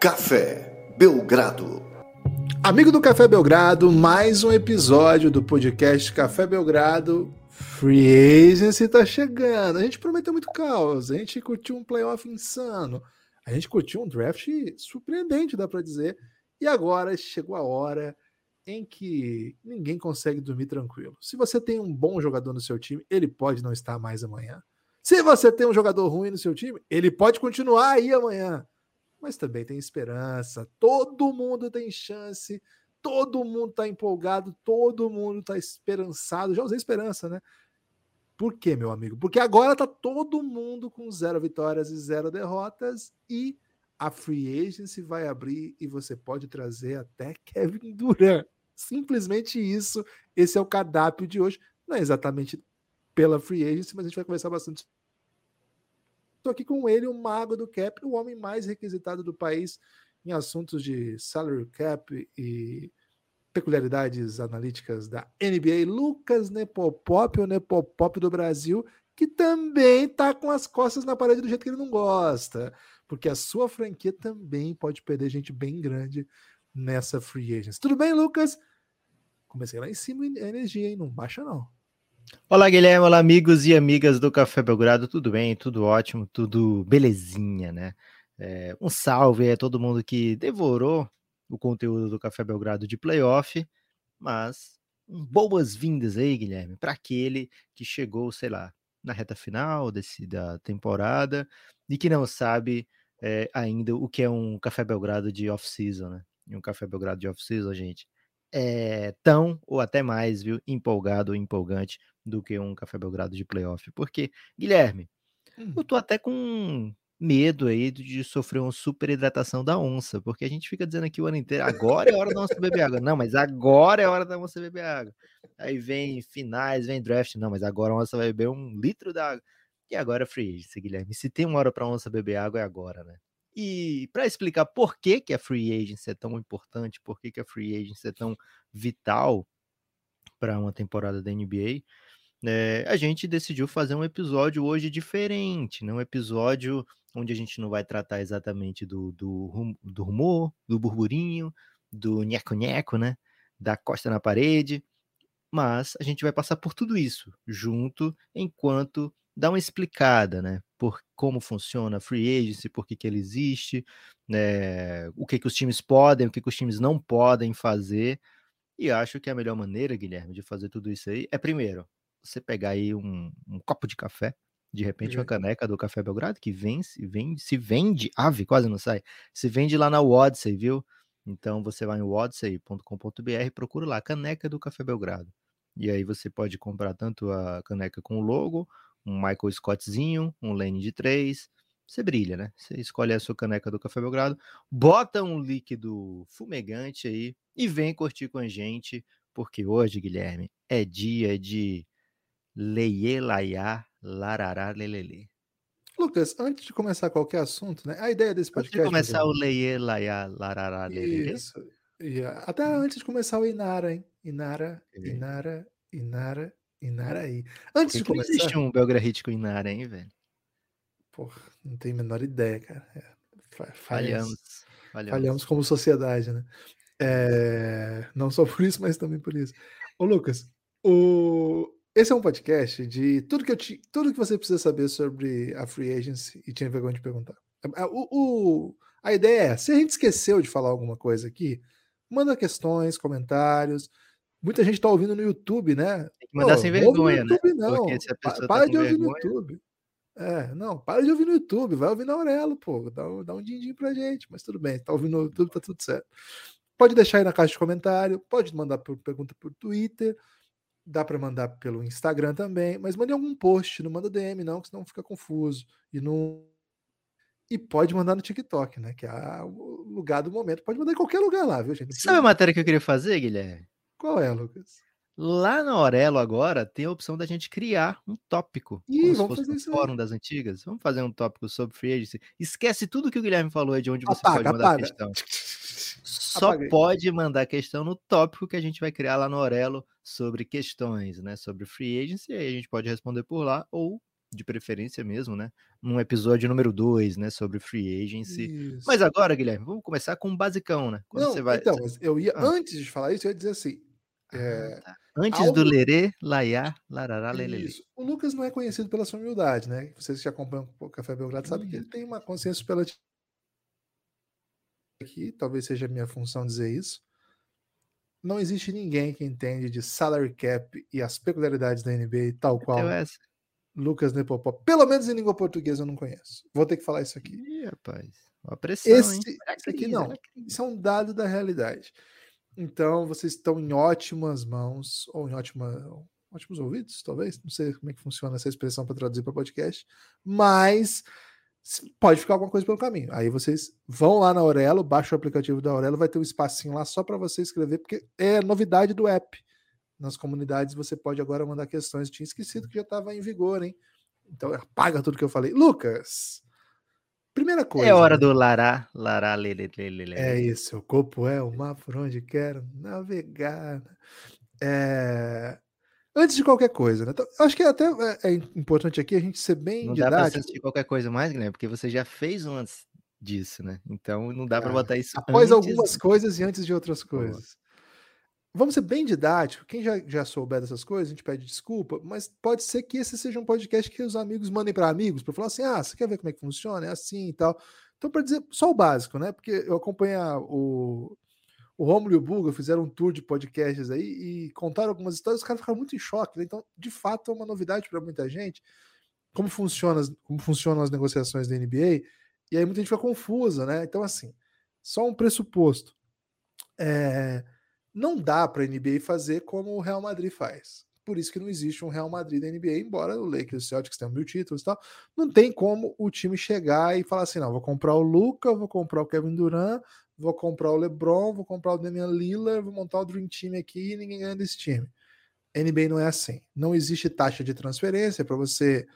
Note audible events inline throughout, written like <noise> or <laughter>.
Café Belgrado. Amigo do Café Belgrado, mais um episódio do podcast Café Belgrado. Free Agency tá chegando. A gente prometeu muito caos. A gente curtiu um playoff insano. A gente curtiu um draft surpreendente, dá para dizer. E agora chegou a hora em que ninguém consegue dormir tranquilo. Se você tem um bom jogador no seu time, ele pode não estar mais amanhã. Se você tem um jogador ruim no seu time, ele pode continuar aí amanhã. Mas também tem esperança. Todo mundo tem chance. Todo mundo está empolgado. Todo mundo está esperançado. Já usei esperança, né? Por quê, meu amigo? Porque agora tá todo mundo com zero vitórias e zero derrotas e a free agency vai abrir e você pode trazer até <laughs> Kevin Durant. Simplesmente isso. Esse é o cardápio de hoje. Não é exatamente pela free agency, mas a gente vai conversar bastante. Estou aqui com ele, o mago do cap, o homem mais requisitado do país em assuntos de salary cap e peculiaridades analíticas da NBA, Lucas Nepopop, o Nepopop do Brasil, que também está com as costas na parede do jeito que ele não gosta porque a sua franquia também pode perder gente bem grande nessa free agency. Tudo bem, Lucas? Comecei lá em cima a energia, hein? Não baixa, não. Olá, Guilherme. Olá, amigos e amigas do Café Belgrado. Tudo bem? Tudo ótimo? Tudo belezinha, né? É, um salve a todo mundo que devorou o conteúdo do Café Belgrado de playoff, mas boas-vindas aí, Guilherme, para aquele que chegou, sei lá, na reta final desse, da temporada e que não sabe é, ainda o que é um Café Belgrado de off-season, né? E um Café Belgrado de off-season, gente, é tão ou até mais, viu, empolgado ou empolgante do que um Café Belgrado de playoff. Porque, Guilherme, hum. eu tô até com medo aí de sofrer uma super hidratação da onça, porque a gente fica dizendo aqui o ano inteiro, agora é hora da onça beber água. Não, mas agora é hora da onça beber água. Aí vem finais, vem draft, não, mas agora a onça vai beber um litro d'água. E agora free agency, Guilherme. Se tem uma hora para onça beber água, é agora, né? E para explicar por que, que a free agency é tão importante, por que, que a free agency é tão vital para uma temporada da NBA, né, a gente decidiu fazer um episódio hoje diferente, né? um episódio onde a gente não vai tratar exatamente do, do, do rumor, do burburinho, do nheco-nheco, né? da costa na parede, mas a gente vai passar por tudo isso junto enquanto dar uma explicada, né? Por como funciona a free agency, por que, que ele existe, né? o que, que os times podem, o que, que os times não podem fazer. E acho que a melhor maneira, Guilherme, de fazer tudo isso aí é, primeiro, você pegar aí um, um copo de café, de repente uma caneca do Café Belgrado, que vem, se vende, se vende, ave, quase não sai, se vende lá na Odyssey, viu? Então você vai em odyssey.com.br, procura lá, caneca do Café Belgrado. E aí você pode comprar tanto a caneca com o logo, um Michael Scottzinho, um lane de 3. Você brilha, né? Você escolhe a sua caneca do Café Belgrado, bota um líquido fumegante aí e vem curtir com a gente, porque hoje, Guilherme, é dia de Leie Laiá Larará Lelele. Lucas, antes de começar qualquer assunto, né? A ideia desse podcast. Antes de começar o Leie Laiá Larará Lelele. Isso. Até antes de começar o Inara, hein? Inara, Inara, Inara, Inaraí. Antes de começar. existe um Belgra com Inara, hein, velho? Porra, não tenho a menor ideia, cara. É, falhamos. Falhamos. falhamos. como sociedade, né? É, não só por isso, mas também por isso. Ô, Lucas, o... esse é um podcast de tudo que, eu te... tudo que você precisa saber sobre a Free Agency e tinha vergonha de perguntar. O, o... A ideia é, se a gente esqueceu de falar alguma coisa aqui, manda questões, comentários. Muita gente está ouvindo no YouTube, né? Mandar sem vergonha, né? YouTube, Não. Para tá de ouvir vergonha... no YouTube. É, não, para de ouvir no YouTube, vai ouvir na Aurelo, pô, dá, dá um din-din pra gente, mas tudo bem, tá ouvindo no YouTube, tá tudo certo. Pode deixar aí na caixa de comentário, pode mandar por, pergunta por Twitter, dá para mandar pelo Instagram também, mas mande algum post, não manda DM não, que senão fica confuso. E não e pode mandar no TikTok, né? Que é o lugar do momento. Pode mandar em qualquer lugar lá, viu, gente? Sabe a matéria que eu queria fazer, Guilherme? Qual é, Lucas? Lá na Aurelo agora tem a opção da gente criar um tópico. Ih, vamos fazer isso fórum das antigas. Vamos fazer um tópico sobre free agency. Esquece tudo que o Guilherme falou aí de onde você apaga, pode mandar apaga. questão. <laughs> Só Apaguei. pode mandar questão no tópico que a gente vai criar lá no Aurelo sobre questões, né? Sobre free agency. Aí a gente pode responder por lá ou de preferência mesmo, né? Num episódio número 2, né? Sobre free agency. Isso. Mas agora, Guilherme, vamos começar com um basicão, né? Quando Não, você vai... então, eu ia, ah. antes de falar isso, eu ia dizer assim. Ah, é, tá. Antes do lerê, laiá, larará, lelele. Isso. O Lucas não é conhecido pela sua humildade, né? Vocês que acompanham o Café Belgrado sabem que ele tem uma consciência pela aqui, talvez seja minha função dizer isso. Não existe ninguém que entende de salary cap e as peculiaridades da NBA tal qual Lucas Nepopop. Pelo menos em língua portuguesa eu não conheço. Vou ter que falar isso aqui. Ih, rapaz. Uma pressão, Esse, hein? Esse aqui não. Isso é um dado da realidade. Então, vocês estão em ótimas mãos, ou em ótima, ótimos ouvidos, talvez. Não sei como é que funciona essa expressão para traduzir para podcast. Mas pode ficar alguma coisa pelo caminho. Aí vocês vão lá na Aurelo, baixa o aplicativo da Aurelo, vai ter um espacinho lá só para você escrever, porque é novidade do app. Nas comunidades você pode agora mandar questões. Tinha esquecido que já estava em vigor, hein? Então apaga tudo que eu falei. Lucas, primeira coisa. É hora né? do lará, lará, lele, lele, lele. É isso, o corpo é o mar por onde quero navegar. É... Antes de qualquer coisa, né? Então, acho que até é, é importante aqui a gente ser bem não didático. Não dá para assistir qualquer coisa mais, Guilherme, porque você já fez antes disso, né? Então não dá é, para botar isso após algumas coisas e antes de outras coisas. Vamos ser bem didático. Quem já, já souber dessas coisas, a gente pede desculpa, mas pode ser que esse seja um podcast que os amigos mandem para amigos, para falar assim: ah, você quer ver como é que funciona? É assim e tal. Então, para dizer só o básico, né? Porque eu acompanho o, o Romulo e o Buga fizeram um tour de podcasts aí e contaram algumas histórias, os caras ficaram muito em choque. Né? Então, de fato, é uma novidade para muita gente como, funciona, como funcionam as negociações da NBA, e aí muita gente fica confusa, né? Então, assim, só um pressuposto. É, não dá para a NBA fazer como o Real Madrid faz. Por isso que não existe um Real Madrid da NBA, embora o Lakers e o Celtics tenham mil títulos e tal. Não tem como o time chegar e falar assim: não, vou comprar o Luca, vou comprar o Kevin Durant, vou comprar o LeBron, vou comprar o Damian Lillard, vou montar o Dream Team aqui e ninguém ganha desse time. NBA não é assim. Não existe taxa de transferência para você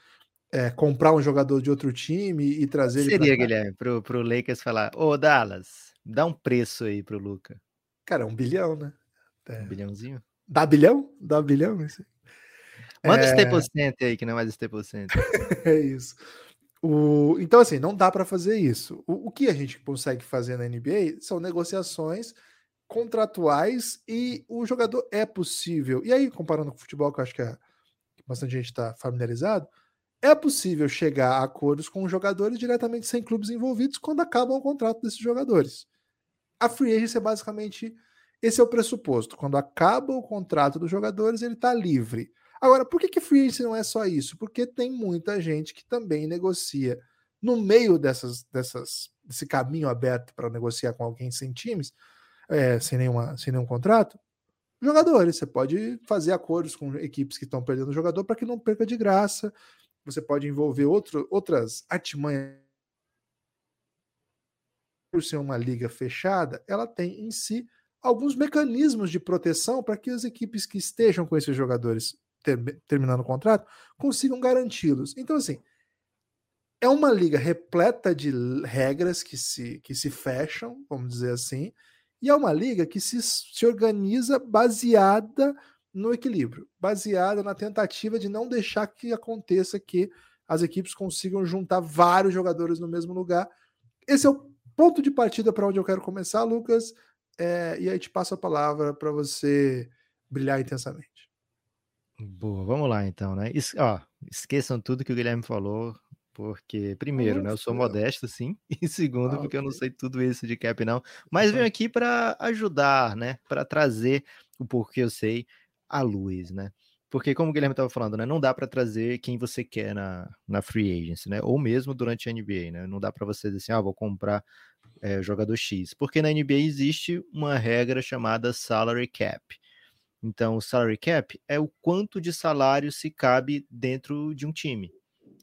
é, comprar um jogador de outro time e trazer ele. Seria, Guilherme, pro, pro Lakers falar: Ô Dallas, dá um preço aí pro Luca. Cara, um bilhão, né? É. Um bilhãozinho? Dá bilhão? Dá bilhão? Isso. Manda é... Staples Center aí, que não é mais Staples Center. <laughs> é isso. O, então, assim, não dá para fazer isso. O, o, que a gente consegue fazer na NBA são negociações contratuais e o jogador é possível. E aí, comparando com o futebol, que eu acho que, é, que bastante gente está familiarizado, é possível chegar a acordos com os jogadores diretamente sem clubes envolvidos quando acabam o contrato desses jogadores. A free agency é basicamente esse é o pressuposto. Quando acaba o contrato dos jogadores, ele está livre. Agora, por que, que free agency não é só isso? Porque tem muita gente que também negocia no meio dessas, dessas, desse caminho aberto para negociar com alguém sem times, é, sem, nenhuma, sem nenhum contrato. Jogadores, você pode fazer acordos com equipes que estão perdendo jogador para que não perca de graça. Você pode envolver outro, outras artimanhas. Por ser uma liga fechada, ela tem em si alguns mecanismos de proteção para que as equipes que estejam com esses jogadores ter, terminando o contrato, consigam garanti-los. Então, assim, é uma liga repleta de regras que se, que se fecham, vamos dizer assim, e é uma liga que se, se organiza baseada no equilíbrio, baseada na tentativa de não deixar que aconteça que as equipes consigam juntar vários jogadores no mesmo lugar. Esse é o ponto de partida para onde eu quero começar, Lucas, é, e aí te passo a palavra para você brilhar intensamente. Boa, vamos lá então, né? Es, ó, esqueçam tudo que o Guilherme falou, porque, primeiro, né, eu sou modesto, sim, <laughs> e segundo, ah, porque okay. eu não sei tudo isso de cap, não, mas venho aqui para ajudar, né, para trazer o porquê eu sei à luz, né? Porque, como o Guilherme estava falando, né, não dá para trazer quem você quer na, na free agency, né? Ou mesmo durante a NBA, né? Não dá para você dizer assim, ah, vou comprar é, jogador X, porque na NBA existe uma regra chamada salary cap então, o salary cap é o quanto de salário se cabe dentro de um time.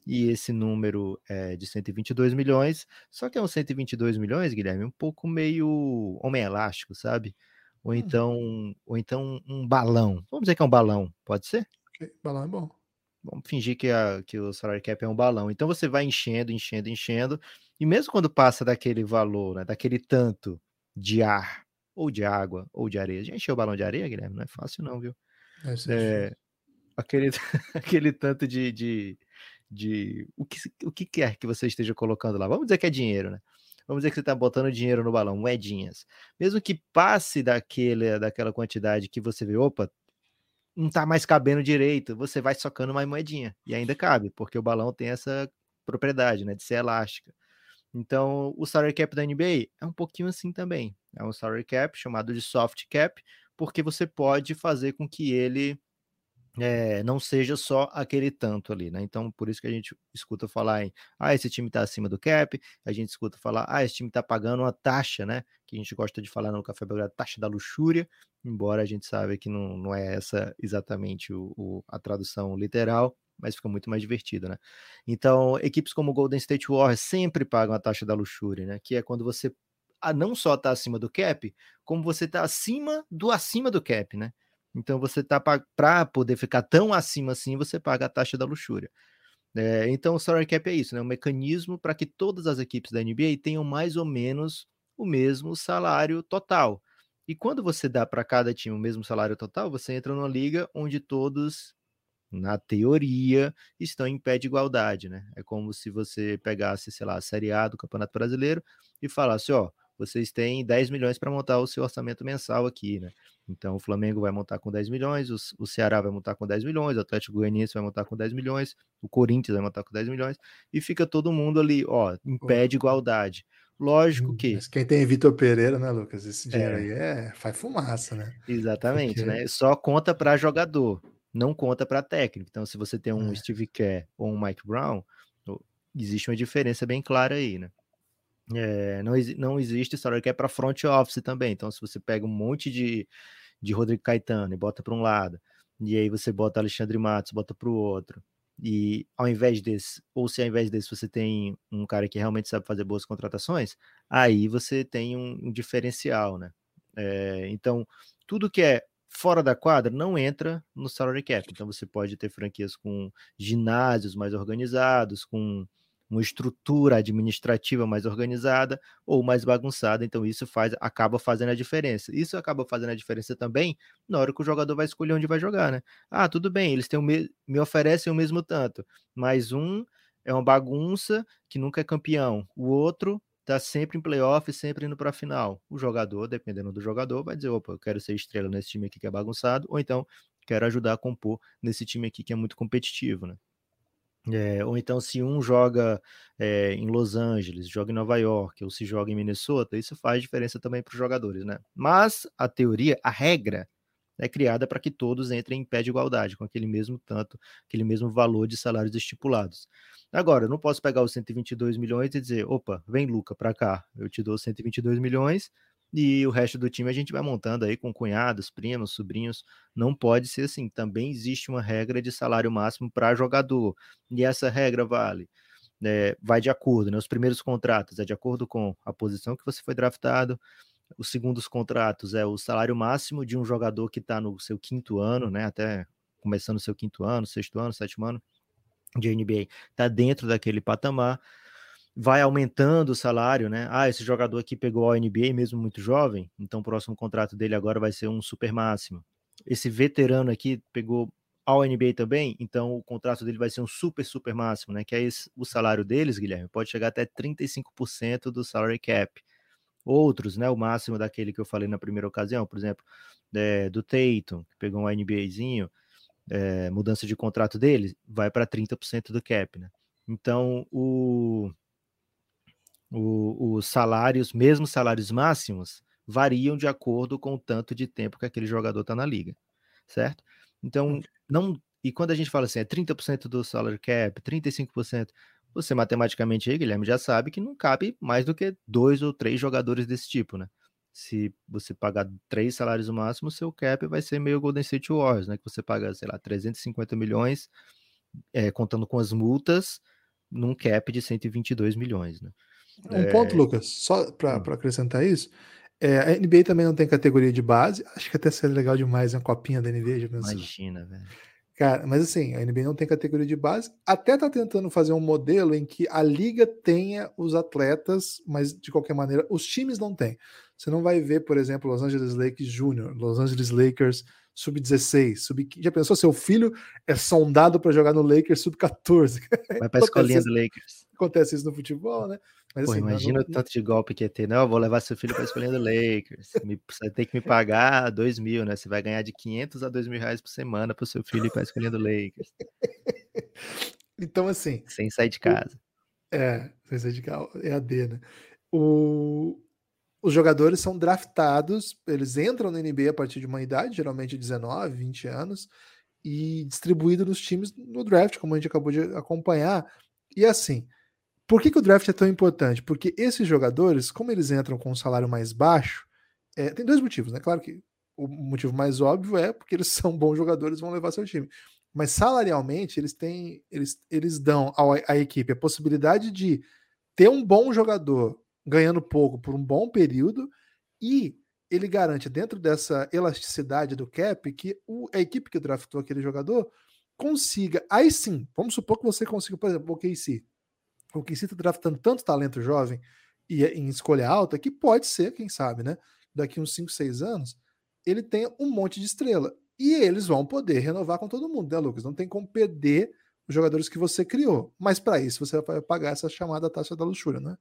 E esse número é de 122 milhões, só que é um 122 milhões, Guilherme, um pouco meio homem elástico, sabe? Ou hum. então, ou então um balão. Vamos dizer que é um balão, pode ser? Okay. Balão é bom. Vamos fingir que, a, que o salary cap é um balão. Então você vai enchendo, enchendo, enchendo, e mesmo quando passa daquele valor, né, daquele tanto de ar ou de água, ou de areia. Já encheu o balão de areia, Guilherme? Não é fácil, não, viu? É, é aquele, <laughs> aquele tanto de, de, de o que, o que quer que você esteja colocando lá. Vamos dizer que é dinheiro, né? Vamos dizer que você está botando dinheiro no balão, moedinhas. Mesmo que passe daquele, daquela quantidade que você vê, opa, não está mais cabendo direito, você vai socando mais moedinha. E ainda cabe, porque o balão tem essa propriedade, né? De ser elástica. Então, o salary cap da NBA é um pouquinho assim também. É um salary cap chamado de soft cap, porque você pode fazer com que ele é, não seja só aquele tanto ali, né? Então, por isso que a gente escuta falar em, ah, esse time está acima do cap, a gente escuta falar, ah, esse time está pagando uma taxa, né? Que a gente gosta de falar no Café Belgrado, taxa da luxúria, embora a gente saiba que não, não é essa exatamente o, o, a tradução literal, mas fica muito mais divertido, né? Então, equipes como Golden State Warriors sempre pagam a taxa da luxúria, né? Que é quando você não só está acima do cap, como você está acima do acima do cap, né? Então você tá para poder ficar tão acima assim, você paga a taxa da luxúria. É, então o salary cap é isso, né? Um mecanismo para que todas as equipes da NBA tenham mais ou menos o mesmo salário total. E quando você dá para cada time o mesmo salário total, você entra numa liga onde todos na teoria, estão em pé de igualdade, né? É como se você pegasse, sei lá, a Série A do Campeonato Brasileiro e falasse, ó, vocês têm 10 milhões para montar o seu orçamento mensal aqui, né? Então o Flamengo vai montar com 10 milhões, o, o Ceará vai montar com 10 milhões, o Atlético Goianiense vai montar com 10 milhões, o Corinthians vai montar com 10 milhões, e fica todo mundo ali, ó, em pé de igualdade. Lógico hum, que. Mas quem tem Vitor Pereira, né, Lucas? Esse dinheiro é. aí é, faz fumaça, né? Exatamente, Porque... né? Só conta para jogador não conta para técnico. Então, se você tem um é. Steve Kerr ou um Mike Brown, existe uma diferença bem clara aí, né? É, não, não existe história que é para front office também. Então, se você pega um monte de, de Rodrigo Caetano e bota para um lado, e aí você bota Alexandre Matos, bota para o outro, e ao invés desse, ou se ao invés desse você tem um cara que realmente sabe fazer boas contratações, aí você tem um, um diferencial, né? É, então, tudo que é fora da quadra não entra no salary cap. Então você pode ter franquias com ginásios mais organizados, com uma estrutura administrativa mais organizada ou mais bagunçada. Então isso faz acaba fazendo a diferença. Isso acaba fazendo a diferença também na hora que o jogador vai escolher onde vai jogar, né? Ah, tudo bem, eles têm me, me oferecem o mesmo tanto, mas um é uma bagunça que nunca é campeão. O outro tá sempre em playoff, sempre indo para a final. O jogador, dependendo do jogador, vai dizer: opa, eu quero ser estrela nesse time aqui que é bagunçado, ou então quero ajudar a compor nesse time aqui que é muito competitivo, né? É, ou então, se um joga é, em Los Angeles, joga em Nova York, ou se joga em Minnesota, isso faz diferença também para os jogadores, né? Mas a teoria, a regra, é criada para que todos entrem em pé de igualdade, com aquele mesmo tanto, aquele mesmo valor de salários estipulados. Agora, eu não posso pegar os 122 milhões e dizer, opa, vem Luca para cá, eu te dou 122 milhões e o resto do time a gente vai montando aí com cunhados, primos, sobrinhos. Não pode ser assim. Também existe uma regra de salário máximo para jogador e essa regra vale. É, vai de acordo, né? Os primeiros contratos é de acordo com a posição que você foi draftado, os segundos contratos é o salário máximo de um jogador que está no seu quinto ano, né? Até começando o seu quinto ano, sexto ano, sétimo ano de NBA, está dentro daquele patamar. Vai aumentando o salário, né? Ah, esse jogador aqui pegou a NBA mesmo muito jovem, então o próximo contrato dele agora vai ser um super máximo. Esse veterano aqui pegou ao NBA também, então o contrato dele vai ser um super, super máximo, né? Que é esse, o salário deles, Guilherme, pode chegar até 35% do salary cap outros, né? O máximo daquele que eu falei na primeira ocasião, por exemplo, é, do Tatum, que pegou um NBAzinho, é, mudança de contrato dele, vai para 30% do cap, né? Então, o, o, os salários, mesmo salários máximos, variam de acordo com o tanto de tempo que aquele jogador está na liga, certo? Então, não. E quando a gente fala assim, é 30% do salary cap, 35%, você matematicamente aí, Guilherme, já sabe que não cabe mais do que dois ou três jogadores desse tipo, né? Se você pagar três salários no máximo, seu cap vai ser meio Golden State Warriors, né? Que você paga, sei lá, 350 milhões, é, contando com as multas, num cap de 122 milhões, né? Um é... ponto, Lucas, só para hum. acrescentar isso, é, a NBA também não tem categoria de base, acho que até seria legal demais uma copinha da NBA, já pensou? Imagina, velho. Cara, mas assim, a NBA não tem categoria de base. Até tá tentando fazer um modelo em que a liga tenha os atletas, mas de qualquer maneira, os times não têm. Você não vai ver, por exemplo, Los Angeles Lakers Júnior, Los Angeles Lakers sub-16, sub já pensou seu filho é sondado para jogar no Lakers sub-14? <laughs> Vai para a escolinha do Lakers. Acontece isso no futebol, né? Mas, Pô, assim, imagina não... o tanto de golpe que ia ter. Não, eu vou levar seu filho para a escolinha do Lakers. você tem que me pagar dois mil, né? Você vai ganhar de 500 a dois mil reais por semana para o seu filho ir para a escolinha do Lakers. <laughs> Então, assim. Sem sair de casa. O... É, sem sair de casa. É a D, né? O... Os jogadores são draftados, eles entram na NBA a partir de uma idade, geralmente 19, 20 anos, e distribuídos nos times no draft, como a gente acabou de acompanhar. E assim, por que, que o draft é tão importante? Porque esses jogadores, como eles entram com um salário mais baixo, é, tem dois motivos, né? Claro que o motivo mais óbvio é porque eles <laughs> são bons jogadores vão levar seu time. Mas salarialmente, eles têm, eles, eles dão à, à equipe a possibilidade de ter um bom jogador ganhando pouco por um bom período e ele garante dentro dessa elasticidade do cap que o, a equipe que draftou aquele jogador consiga, aí sim, vamos supor que você consiga, por exemplo, o KC. O KC está draftando tanto talento jovem e em escolha alta que pode ser, quem sabe, né? Daqui uns 5, 6 anos, ele tenha um monte de estrela. E eles vão poder renovar com todo mundo, né, Lucas? Não tem como perder os jogadores que você criou. Mas para isso você vai pagar essa chamada taxa da luxúria, né?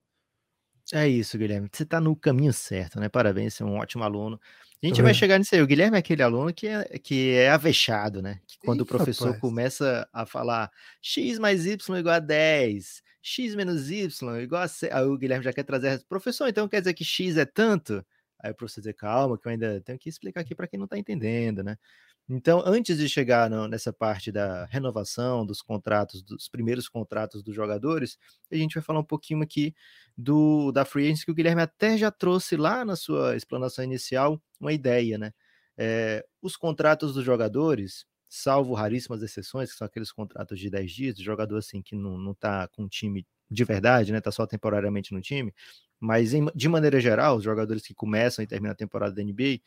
É isso, Guilherme. Você está no caminho certo, né? Parabéns, você é um ótimo aluno. A gente vai chegar nisso aí. O Guilherme é aquele aluno que é, que é avexado, né? Que quando Ih, o professor rapaz. começa a falar x mais y igual a 10, x menos y igual a 6, aí o Guilherme já quer trazer professor, então quer dizer que x é tanto? Aí o professor dizer, calma, que eu ainda tenho que explicar aqui para quem não está entendendo, né? Então, antes de chegar no, nessa parte da renovação dos contratos, dos primeiros contratos dos jogadores, a gente vai falar um pouquinho aqui do da free agency, que o Guilherme até já trouxe lá na sua explanação inicial uma ideia, né? É, os contratos dos jogadores, salvo raríssimas exceções, que são aqueles contratos de 10 dias, de jogador assim que não, não tá com um time de verdade, né? Tá só temporariamente no time, mas em, de maneira geral, os jogadores que começam e terminam a temporada da NBA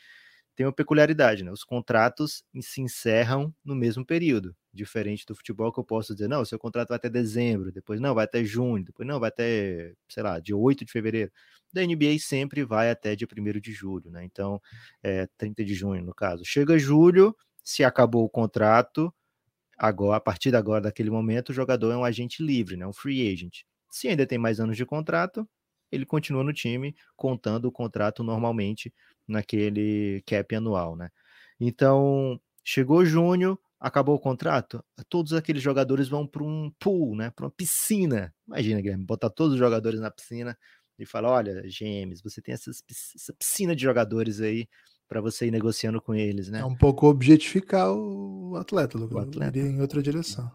tem uma peculiaridade, né? Os contratos se encerram no mesmo período, diferente do futebol que eu posso dizer, não, seu contrato vai até dezembro, depois não, vai até junho, depois não, vai até, sei lá, de 8 de fevereiro. Da NBA sempre vai até dia 1 de julho, né? Então, é, 30 de junho, no caso. Chega julho, se acabou o contrato, agora, a partir de agora, daquele momento, o jogador é um agente livre, né? Um free agent. Se ainda tem mais anos de contrato, ele continua no time, contando o contrato normalmente naquele cap anual, né? Então, chegou junho, acabou o contrato, todos aqueles jogadores vão para um pool, né? Para uma piscina. Imagina, Guilherme, botar todos os jogadores na piscina e falar: olha, GMs, você tem essas, essa piscina de jogadores aí para você ir negociando com eles, né? É um pouco objetificar o atleta, Lucas. O atleta. em outra direção.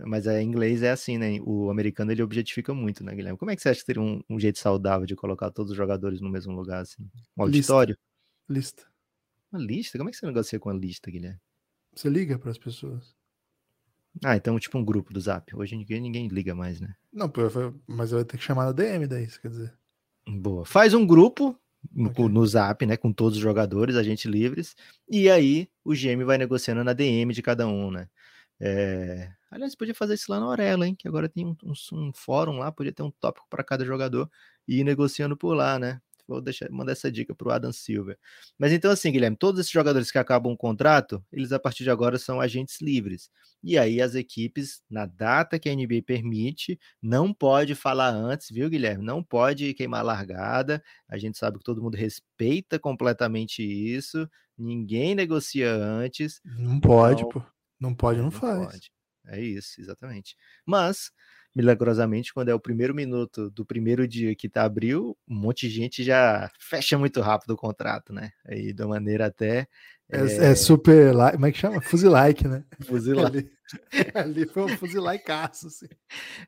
Mas é, em inglês é assim, né? O americano ele objetifica muito, né, Guilherme? Como é que você acha que seria um, um jeito saudável de colocar todos os jogadores no mesmo lugar, assim? Um auditório? Lista. lista. Uma lista? Como é que você negocia com a lista, Guilherme? Você liga para as pessoas. Ah, então tipo um grupo do Zap. Hoje ninguém, ninguém liga mais, né? Não, mas vai ter que chamar na DM daí, isso quer dizer. Boa. Faz um grupo okay. no Zap, né, com todos os jogadores, agentes livres, e aí o GM vai negociando na DM de cada um, né? É... Aliás, podia fazer isso lá na Aurela, hein? Que agora tem um, um, um fórum lá, podia ter um tópico para cada jogador e ir negociando por lá, né? Vou deixar, mandar essa dica para o Adam Silver. Mas então, assim, Guilherme, todos esses jogadores que acabam o contrato, eles a partir de agora são agentes livres. E aí as equipes, na data que a NBA permite, não pode falar antes, viu, Guilherme? Não pode queimar largada. A gente sabe que todo mundo respeita completamente isso. Ninguém negocia antes. Não pode, então, pô. Não pode, não, não faz. Pode. É isso, exatamente. Mas, milagrosamente, quando é o primeiro minuto do primeiro dia que tá abril, um monte de gente já fecha muito rápido o contrato, né? Aí, de maneira até. É, é... é super. Como é que chama? Fuzilike, né? <laughs> Fuzilike. Ali, <laughs> ali foi um fuzilaicaço, assim.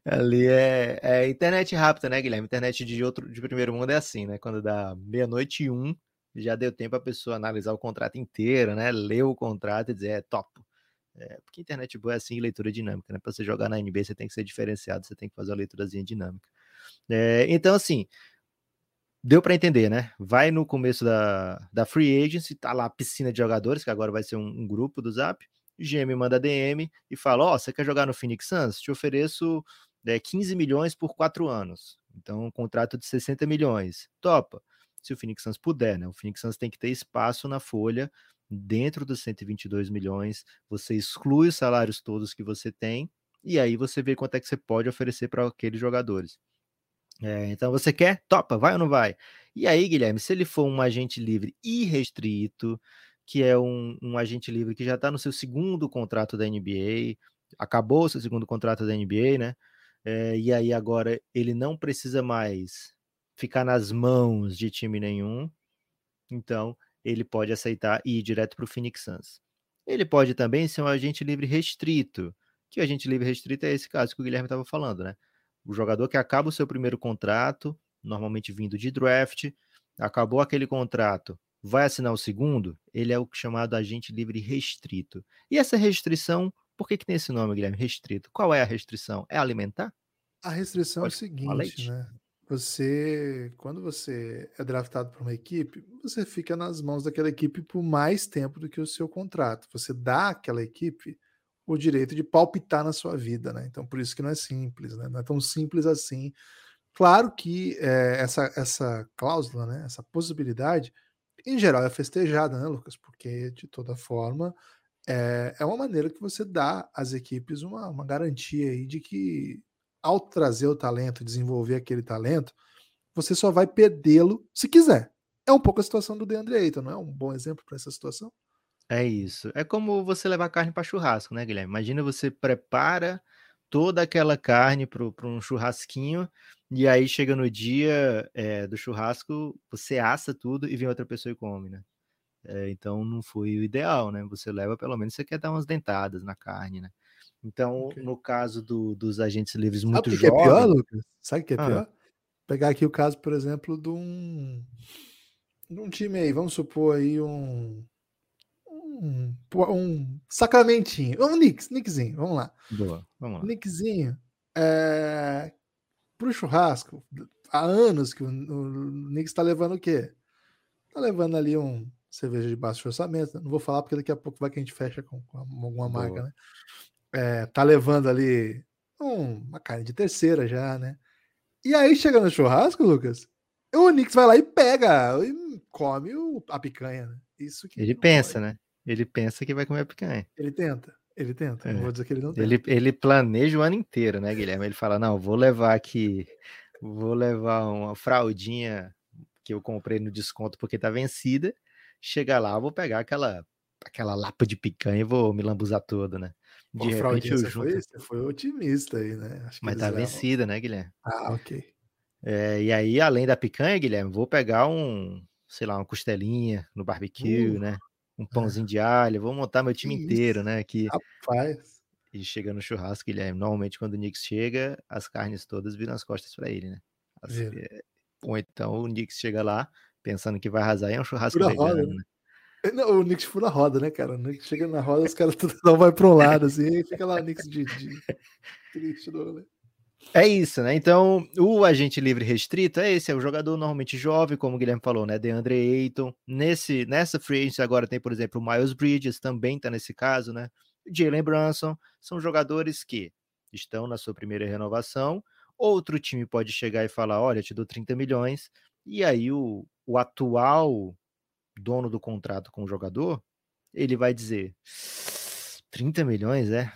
Ali é, é internet rápida, né, Guilherme? Internet de outro de primeiro mundo é assim, né? Quando dá meia-noite e um, já deu tempo a pessoa analisar o contrato inteiro, né? Ler o contrato e dizer, é top é, porque internet boa é assim, leitura dinâmica, né? Para você jogar na NBA, você tem que ser diferenciado, você tem que fazer uma leiturazinha dinâmica. É, então, assim, deu para entender, né? Vai no começo da, da free agency, tá lá a piscina de jogadores, que agora vai ser um, um grupo do Zap. GM manda DM e fala: Ó, oh, você quer jogar no Phoenix Suns? Te ofereço é, 15 milhões por quatro anos. Então, um contrato de 60 milhões. Topa. Se o Phoenix Suns puder, né? O Phoenix Suns tem que ter espaço na folha dentro dos 122 milhões, você exclui os salários todos que você tem, e aí você vê quanto é que você pode oferecer para aqueles jogadores. É, então você quer? Topa, vai ou não vai? E aí, Guilherme, se ele for um agente livre irrestrito, que é um, um agente livre que já está no seu segundo contrato da NBA, acabou o seu segundo contrato da NBA, né? É, e aí agora ele não precisa mais ficar nas mãos de time nenhum, então ele pode aceitar e ir direto para o Phoenix Suns. Ele pode também ser um agente livre restrito, que o agente livre restrito é esse caso que o Guilherme estava falando, né? O jogador que acaba o seu primeiro contrato, normalmente vindo de draft, acabou aquele contrato, vai assinar o segundo, ele é o chamado agente livre restrito. E essa restrição, por que, que tem esse nome, Guilherme? Restrito. Qual é a restrição? É alimentar? A restrição Pode é o seguinte, né? Você, quando você é draftado por uma equipe, você fica nas mãos daquela equipe por mais tempo do que o seu contrato. Você dá àquela equipe o direito de palpitar na sua vida, né? Então, por isso que não é simples, né? Não é tão simples assim. Claro que é, essa, essa cláusula, né? Essa possibilidade, em geral, é festejada, né, Lucas? Porque, de toda forma, é, é uma maneira que você dá às equipes uma, uma garantia aí de que, ao trazer o talento, desenvolver aquele talento, você só vai perdê-lo se quiser. É um pouco a situação do DeAndre Ayton, não é um bom exemplo para essa situação? É isso. É como você levar carne para churrasco, né, Guilherme? Imagina você prepara toda aquela carne para um churrasquinho e aí chega no dia é, do churrasco, você assa tudo e vem outra pessoa e come, né? É, então não foi o ideal, né? Você leva pelo menos você quer dar umas dentadas na carne, né? Então, okay. no caso do, dos agentes livres muito Sabe jovens... Sabe o que é pior, Lucas? Sabe o que é ah. pior? Pegar aqui o caso, por exemplo, de um, de um time aí, vamos supor aí um um, um sacramentinho. Um Nix, Nixzinho, vamos lá. Boa, vamos lá. Nixzinho, é, pro churrasco, há anos que o, o Nix tá levando o quê? Tá levando ali um cerveja de baixo orçamento. Não vou falar porque daqui a pouco vai que a gente fecha com, com alguma Boa. marca, né? É, tá levando ali um, uma carne de terceira já, né? E aí chega no churrasco, Lucas, o Nix vai lá e pega e come o, a picanha, né? Isso que ele pensa, pode. né? Ele pensa que vai comer picanha. Ele tenta, ele tenta. É. Não vou dizer que ele não tenta. Ele, ele planeja o ano inteiro, né, Guilherme? Ele fala: não, vou levar aqui, vou levar uma fraldinha que eu comprei no desconto porque tá vencida. Chegar lá, vou pegar aquela aquela lapa de picanha e vou me lambuzar toda, né? De repente junto... foi, você foi otimista aí, né? Mas tá levam... vencida, né, Guilherme? Ah, ok. É, e aí, além da picanha, Guilherme, vou pegar um, sei lá, uma costelinha no barbecue, uh, né? um pãozinho de alho, vou montar meu time inteiro, né? Que Rapaz. E chega no churrasco, Guilherme. Normalmente, quando o Knicks chega, as carnes todas viram as costas para ele, né? As, é, ou então o Knicks chega lá, pensando que vai arrasar, e é um churrasco fura vegano, roda, né? Não, o Knicks fura a roda, né, cara? O Knicks chega na roda, os caras tudo não vai para um lado, assim, e fica lá o Knicks de, de... <laughs> triste, não, né? É isso, né? Então, o agente livre restrito é esse, é o jogador normalmente jovem, como o Guilherme falou, né? DeAndre Ayton. Nesse, nessa free agency agora tem, por exemplo, o Miles Bridges, também tá nesse caso, né? Jalen Brunson, são jogadores que estão na sua primeira renovação. Outro time pode chegar e falar: olha, te dou 30 milhões, e aí o, o atual dono do contrato com o jogador, ele vai dizer: 30 milhões, é?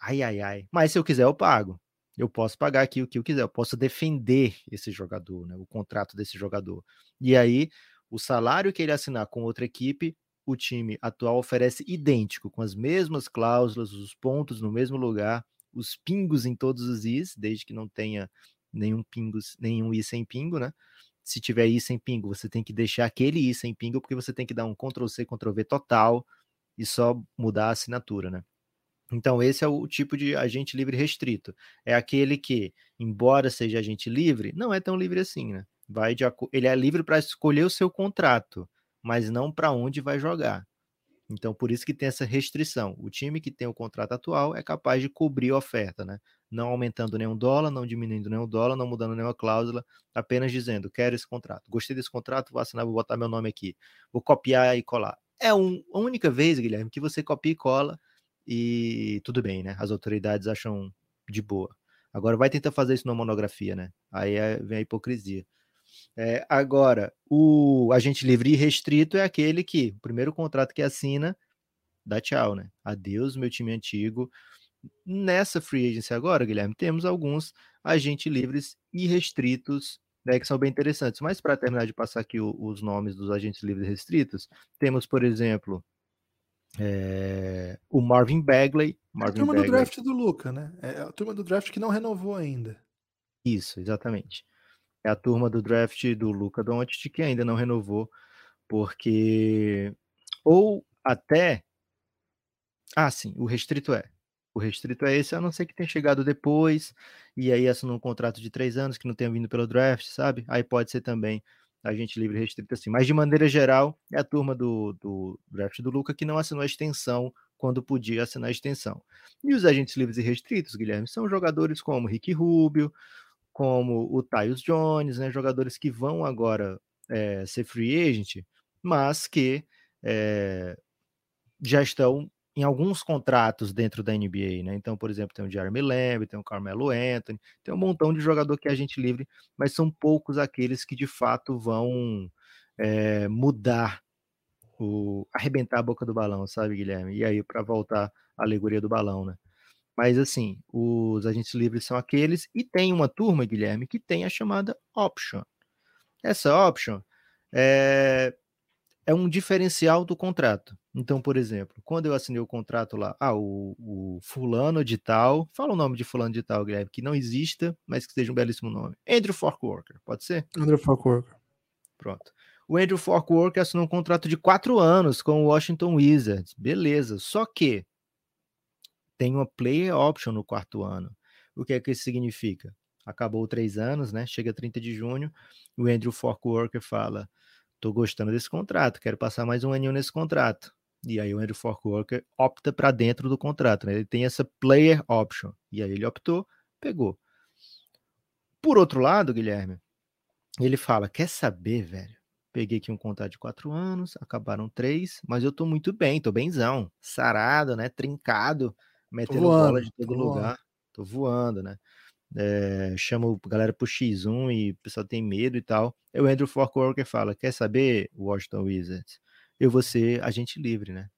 Ai, ai, ai. Mas se eu quiser, eu pago eu posso pagar aqui o que eu quiser, eu posso defender esse jogador, né, o contrato desse jogador. E aí, o salário que ele assinar com outra equipe, o time atual oferece idêntico, com as mesmas cláusulas, os pontos no mesmo lugar, os pingos em todos os is, desde que não tenha nenhum pingos, nenhum i sem pingo, né? Se tiver i sem pingo, você tem que deixar aquele i sem pingo, porque você tem que dar um Ctrl C, Ctrl V total e só mudar a assinatura, né? Então, esse é o tipo de agente livre restrito. É aquele que, embora seja agente livre, não é tão livre assim, né? Vai de, ele é livre para escolher o seu contrato, mas não para onde vai jogar. Então, por isso que tem essa restrição. O time que tem o contrato atual é capaz de cobrir a oferta, né? Não aumentando nenhum dólar, não diminuindo nenhum dólar, não mudando nenhuma cláusula, apenas dizendo: quero esse contrato. Gostei desse contrato, vou assinar, vou botar meu nome aqui. Vou copiar e colar. É um, a única vez, Guilherme, que você copia e cola e tudo bem, né? As autoridades acham de boa. Agora vai tentar fazer isso numa monografia, né? Aí é, vem a hipocrisia. É, agora, o agente livre e restrito é aquele que, o primeiro contrato que assina, dá tchau, né? Adeus, meu time antigo. Nessa free agency agora, Guilherme, temos alguns agentes livres e restritos, né, que são bem interessantes. Mas para terminar de passar aqui o, os nomes dos agentes livres e restritos, temos, por exemplo, é, o Marvin Bagley. Marvin é a turma Bagley. do draft do Luca, né? É a turma do draft que não renovou ainda. Isso, exatamente. É a turma do draft do Luca Doncic que ainda não renovou, porque ou até ah, sim, o restrito é. O restrito é esse, a não ser que tenha chegado depois, e aí assinou um contrato de três anos que não tenha vindo pelo draft, sabe? Aí pode ser também agente livre restrito assim. Mas de maneira geral, é a turma do, do draft do Luca que não assinou a extensão quando podia assinar a extensão. E os agentes livres e restritos, Guilherme, são jogadores como Rick Rubio, como o Tyus Jones, né? Jogadores que vão agora é, ser free agent, mas que é, já estão em alguns contratos dentro da NBA, né? Então, por exemplo, tem o Jeremy Lamb, tem o Carmelo Anthony, tem um montão de jogador que é agente livre, mas são poucos aqueles que de fato vão é, mudar o arrebentar a boca do balão, sabe, Guilherme? E aí para voltar à alegoria do balão, né? Mas assim, os agentes livres são aqueles e tem uma turma, Guilherme, que tem a chamada option. Essa option é, é um diferencial do contrato. Então, por exemplo, quando eu assinei o contrato lá, ah, o, o, fulano de tal, fala o nome de fulano de tal, Guilherme, que não exista, mas que seja um belíssimo nome. Andrew Forkworker, pode ser? Andrew Forkworker. Pronto. O Andrew Forkworker assinou um contrato de quatro anos com o Washington Wizards. Beleza. Só que tem uma player option no quarto ano. O que é que isso significa? Acabou três anos, né? Chega 30 de junho, o Andrew Forkworker fala: tô gostando desse contrato, quero passar mais um aninho nesse contrato. E aí o Andrew Forkworker opta para dentro do contrato, né? Ele tem essa player option. E aí ele optou, pegou. Por outro lado, Guilherme, ele fala: quer saber, velho? Peguei aqui um contrato de quatro anos, acabaram três, mas eu tô muito bem, tô benzão, sarado, né? Trincado, metendo voando, bola de todo lugar, voando. tô voando, né? é, chama a galera pro X1 e o pessoal tem medo e tal. E o Andrew Forkworker fala: Quer saber, Washington Wizards? Eu vou ser agente livre, né?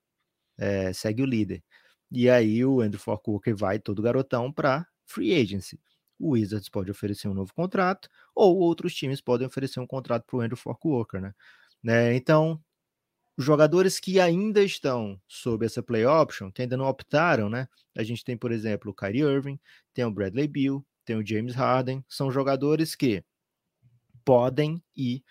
É, segue o líder. E aí o Andrew Forkworker vai todo garotão para free agency. O Wizards pode oferecer um novo contrato, ou outros times podem oferecer um contrato para o Andrew Forkworker, né? né? Então, jogadores que ainda estão sob essa play option, que ainda não optaram, né? A gente tem, por exemplo, o Kyrie Irving, tem o Bradley Beal, tem o James Harden, são jogadores que podem ir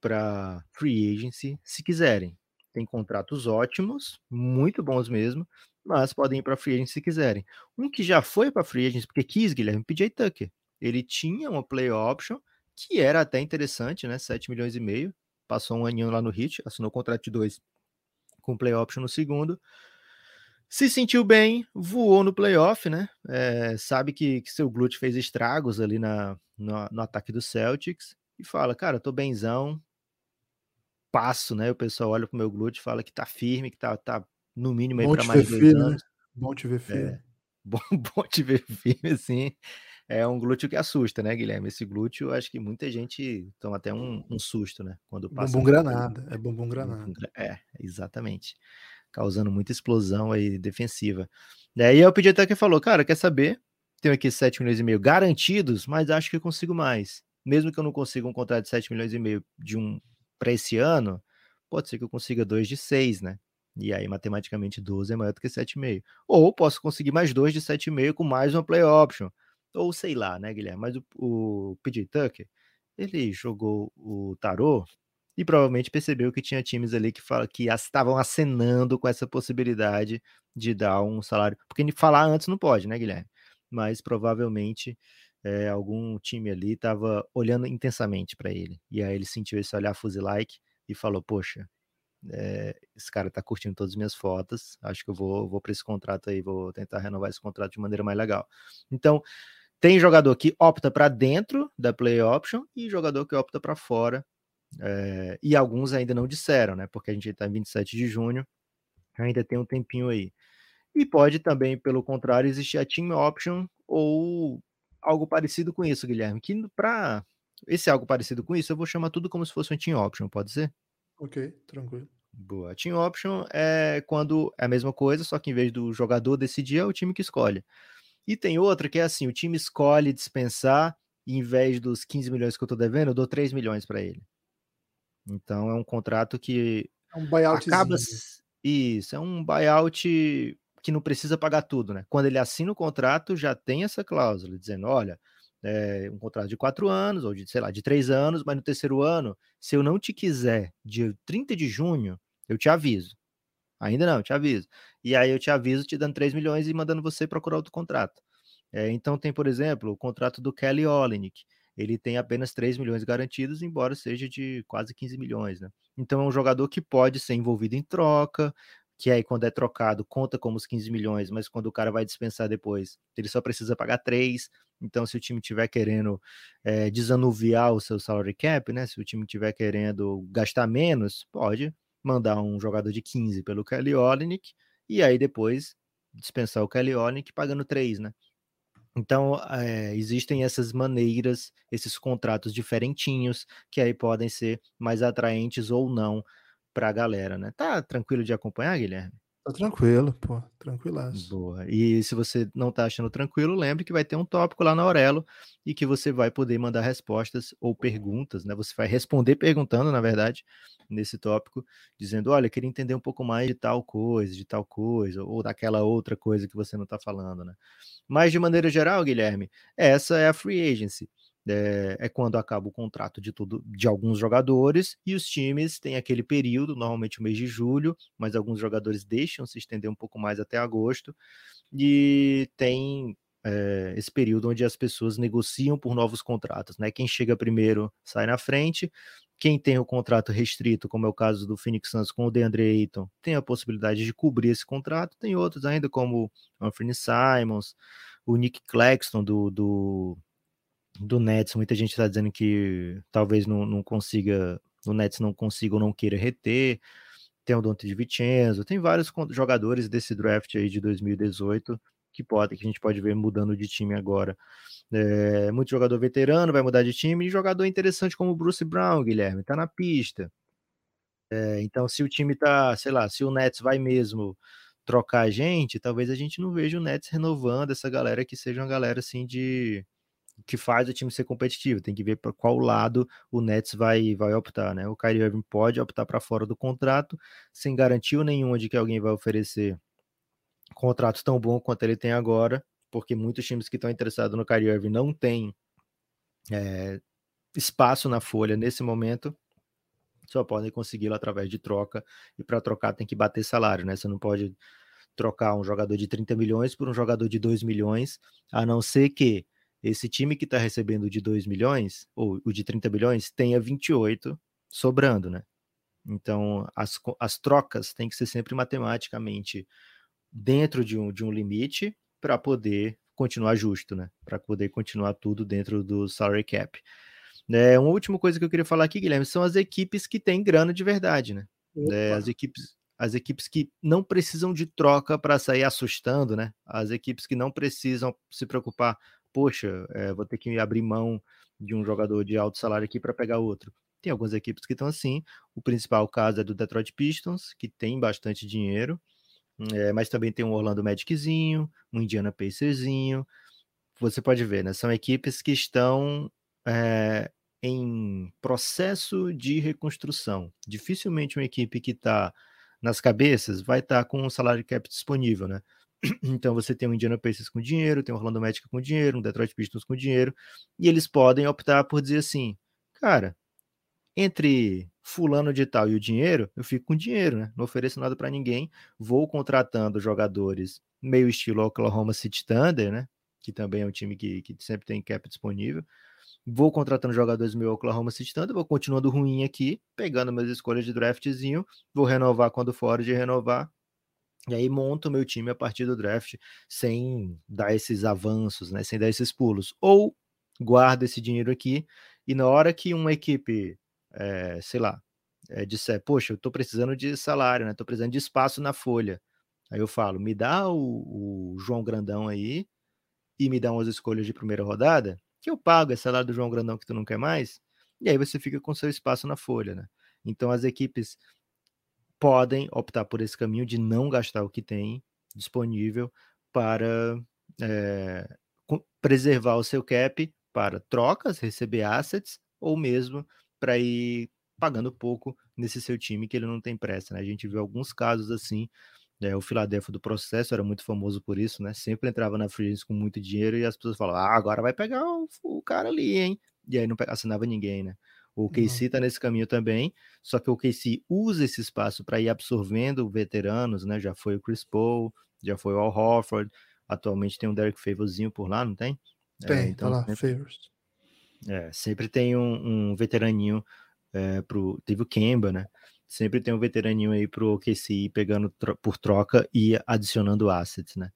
para free agency se quiserem. Tem contratos ótimos, muito bons mesmo, mas podem ir para free agency se quiserem. Um que já foi para free agency porque quis, Guilherme, PJ Tucker. Ele tinha uma play option que era até interessante, né? 7 milhões e meio. Passou um aninho lá no Hit, assinou contrato de dois com play option no segundo se sentiu bem, voou no playoff, né? É, sabe que, que, seu glúteo fez estragos ali na, no, no, ataque do Celtics e fala, cara, tô benzão, passo, né? O pessoal olha pro meu glúteo e fala que tá firme, que tá, tá no mínimo aí para mais de dois né? anos. Né? Bom te ver firme. É, <laughs> bom, bom te ver firme, assim. É um glúteo que assusta, né, Guilherme? Esse glúteo, acho que muita gente toma até um, um susto, né? Quando passa. Bumbum granada, é bumbum granada. É, exatamente causando muita explosão aí defensiva. Daí o PJ Tucker falou, cara, quer saber? Tenho aqui 7 milhões e meio garantidos, mas acho que eu consigo mais. Mesmo que eu não consiga um contrato de 7 milhões e meio de um para esse ano, pode ser que eu consiga dois de 6, né? E aí, matematicamente, 12 é maior do que 7,5. Ou posso conseguir mais dois de 7,5 com mais uma play option. Ou sei lá, né, Guilherme? Mas o, o PJ Tucker, ele jogou o tarô e provavelmente percebeu que tinha times ali que, fala, que estavam acenando com essa possibilidade de dar um salário. Porque falar antes não pode, né, Guilherme? Mas provavelmente é, algum time ali estava olhando intensamente para ele. E aí ele sentiu esse olhar fuzilike e falou: Poxa, é, esse cara tá curtindo todas as minhas fotos, acho que eu vou, vou para esse contrato aí, vou tentar renovar esse contrato de maneira mais legal. Então, tem jogador que opta para dentro da play option e jogador que opta para fora é, e alguns ainda não disseram, né? Porque a gente está em 27 de junho, ainda tem um tempinho aí. E pode também, pelo contrário, existir a team option ou algo parecido com isso, Guilherme, que para esse algo parecido com isso, eu vou chamar tudo como se fosse um team option, pode ser? Ok, tranquilo. Boa. Team option é quando é a mesma coisa, só que em vez do jogador decidir, é o time que escolhe. E tem outra que é assim: o time escolhe dispensar, e em vez dos 15 milhões que eu tô devendo, eu dou 3 milhões para ele. Então é um contrato que é um. Acaba isso, é um buyout que não precisa pagar tudo, né? Quando ele assina o contrato, já tem essa cláusula dizendo: olha, é um contrato de quatro anos, ou de, sei lá, de três anos, mas no terceiro ano, se eu não te quiser, dia 30 de junho, eu te aviso. Ainda não, te aviso. E aí eu te aviso te dando 3 milhões e mandando você procurar outro contrato. É, então tem, por exemplo, o contrato do Kelly Olynyk. Ele tem apenas 3 milhões garantidos, embora seja de quase 15 milhões, né? Então é um jogador que pode ser envolvido em troca, que aí quando é trocado conta como os 15 milhões, mas quando o cara vai dispensar depois, ele só precisa pagar 3. Então, se o time tiver querendo é, desanuviar o seu salary cap, né? Se o time tiver querendo gastar menos, pode mandar um jogador de 15 pelo Kelly Olynyk e aí depois dispensar o Kelly Olynyk pagando 3, né? Então, é, existem essas maneiras, esses contratos diferentinhos, que aí podem ser mais atraentes ou não para a galera, né? Tá tranquilo de acompanhar, Guilherme? Tá tranquilo, pô, tranquilaço. Boa. E se você não tá achando tranquilo, lembre que vai ter um tópico lá na Aurelo e que você vai poder mandar respostas ou perguntas, né? Você vai responder perguntando, na verdade, nesse tópico, dizendo: olha, queria entender um pouco mais de tal coisa, de tal coisa, ou daquela outra coisa que você não tá falando, né? Mas de maneira geral, Guilherme, essa é a free agency é, é, quando acaba o contrato de tudo de alguns jogadores e os times têm aquele período, normalmente o mês de julho, mas alguns jogadores deixam se estender um pouco mais até agosto e tem é, esse período onde as pessoas negociam por novos contratos, né? Quem chega primeiro sai na frente. Quem tem o contrato restrito, como é o caso do Phoenix Suns com o DeAndre Ayton, tem a possibilidade de cobrir esse contrato. Tem outros ainda, como o Anthony Simons, o Nick Claxton do, do do Nets, muita gente está dizendo que talvez não, não consiga, o Nets não consiga ou não queira reter. Tem o Dante de Vincenzo, tem vários jogadores desse draft aí de 2018 que pode, que a gente pode ver mudando de time agora. É, muito jogador veterano vai mudar de time e jogador interessante como o Bruce Brown, Guilherme, tá na pista. É, então, se o time tá, sei lá, se o Nets vai mesmo trocar a gente, talvez a gente não veja o Nets renovando essa galera que seja uma galera assim de que faz o time ser competitivo. Tem que ver para qual lado o Nets vai, vai optar, né? O Kyrie Irving pode optar para fora do contrato, sem garantia nenhuma de que alguém vai oferecer contrato tão bom quanto ele tem agora, porque muitos times que estão interessados no Kyrie Irving não têm é, espaço na folha nesse momento, só podem consegui-lo através de troca, e para trocar tem que bater salário, né? Você não pode trocar um jogador de 30 milhões por um jogador de 2 milhões, a não ser que esse time que está recebendo de 2 milhões, ou o de 30 milhões, tenha 28 sobrando, né? Então, as, as trocas têm que ser sempre matematicamente dentro de um, de um limite para poder continuar justo, né? Para poder continuar tudo dentro do salary cap. É, uma última coisa que eu queria falar aqui, Guilherme, são as equipes que têm grana de verdade, né? É, as equipes as equipes que não precisam de troca para sair assustando, né? As equipes que não precisam se preocupar poxa, é, vou ter que abrir mão de um jogador de alto salário aqui para pegar outro. Tem algumas equipes que estão assim. O principal caso é do Detroit Pistons, que tem bastante dinheiro, é, mas também tem um Orlando Magiczinho, um Indiana Pacerzinho. Você pode ver, né? São equipes que estão é, em processo de reconstrução. Dificilmente uma equipe que está nas cabeças vai estar tá com um salário cap disponível, né? Então você tem o Indiana Pacers com dinheiro, tem o Orlando Magic com dinheiro, um Detroit Pistons com dinheiro, e eles podem optar por dizer assim, cara, entre fulano de tal e o dinheiro, eu fico com dinheiro, né? Não ofereço nada para ninguém, vou contratando jogadores meio estilo Oklahoma City Thunder, né? Que também é um time que, que sempre tem cap disponível. Vou contratando jogadores meio Oklahoma City Thunder, vou continuando ruim aqui, pegando minhas escolhas de draftzinho, vou renovar quando for de renovar, e aí monto o meu time a partir do draft sem dar esses avanços, né? Sem dar esses pulos. Ou guardo esse dinheiro aqui e na hora que uma equipe, é, sei lá, é, disser, poxa, eu tô precisando de salário, né? Tô precisando de espaço na folha. Aí eu falo, me dá o, o João Grandão aí e me dá umas escolhas de primeira rodada. que eu pago, é salário do João Grandão que tu não quer mais, e aí você fica com seu espaço na folha, né? Então as equipes podem optar por esse caminho de não gastar o que tem disponível para é, preservar o seu cap para trocas, receber assets, ou mesmo para ir pagando pouco nesse seu time que ele não tem pressa, né? A gente viu alguns casos assim, né? o Philadelphia do processo era muito famoso por isso, né? Sempre entrava na free com muito dinheiro e as pessoas falavam, ah, agora vai pegar o, o cara ali, hein? E aí não assinava ninguém, né? O KC está nesse caminho também, só que o KC usa esse espaço para ir absorvendo veteranos, né? Já foi o Chris Paul, já foi o Al Horford, atualmente tem um Derek Favorzinho por lá, não tem? Tem, é, então, tá lá, sempre, Favors. É, sempre tem um, um veteraninho é, pro. Teve o Kemba, né? Sempre tem um veteraninho aí pro OKC pegando tro por troca e adicionando assets, né?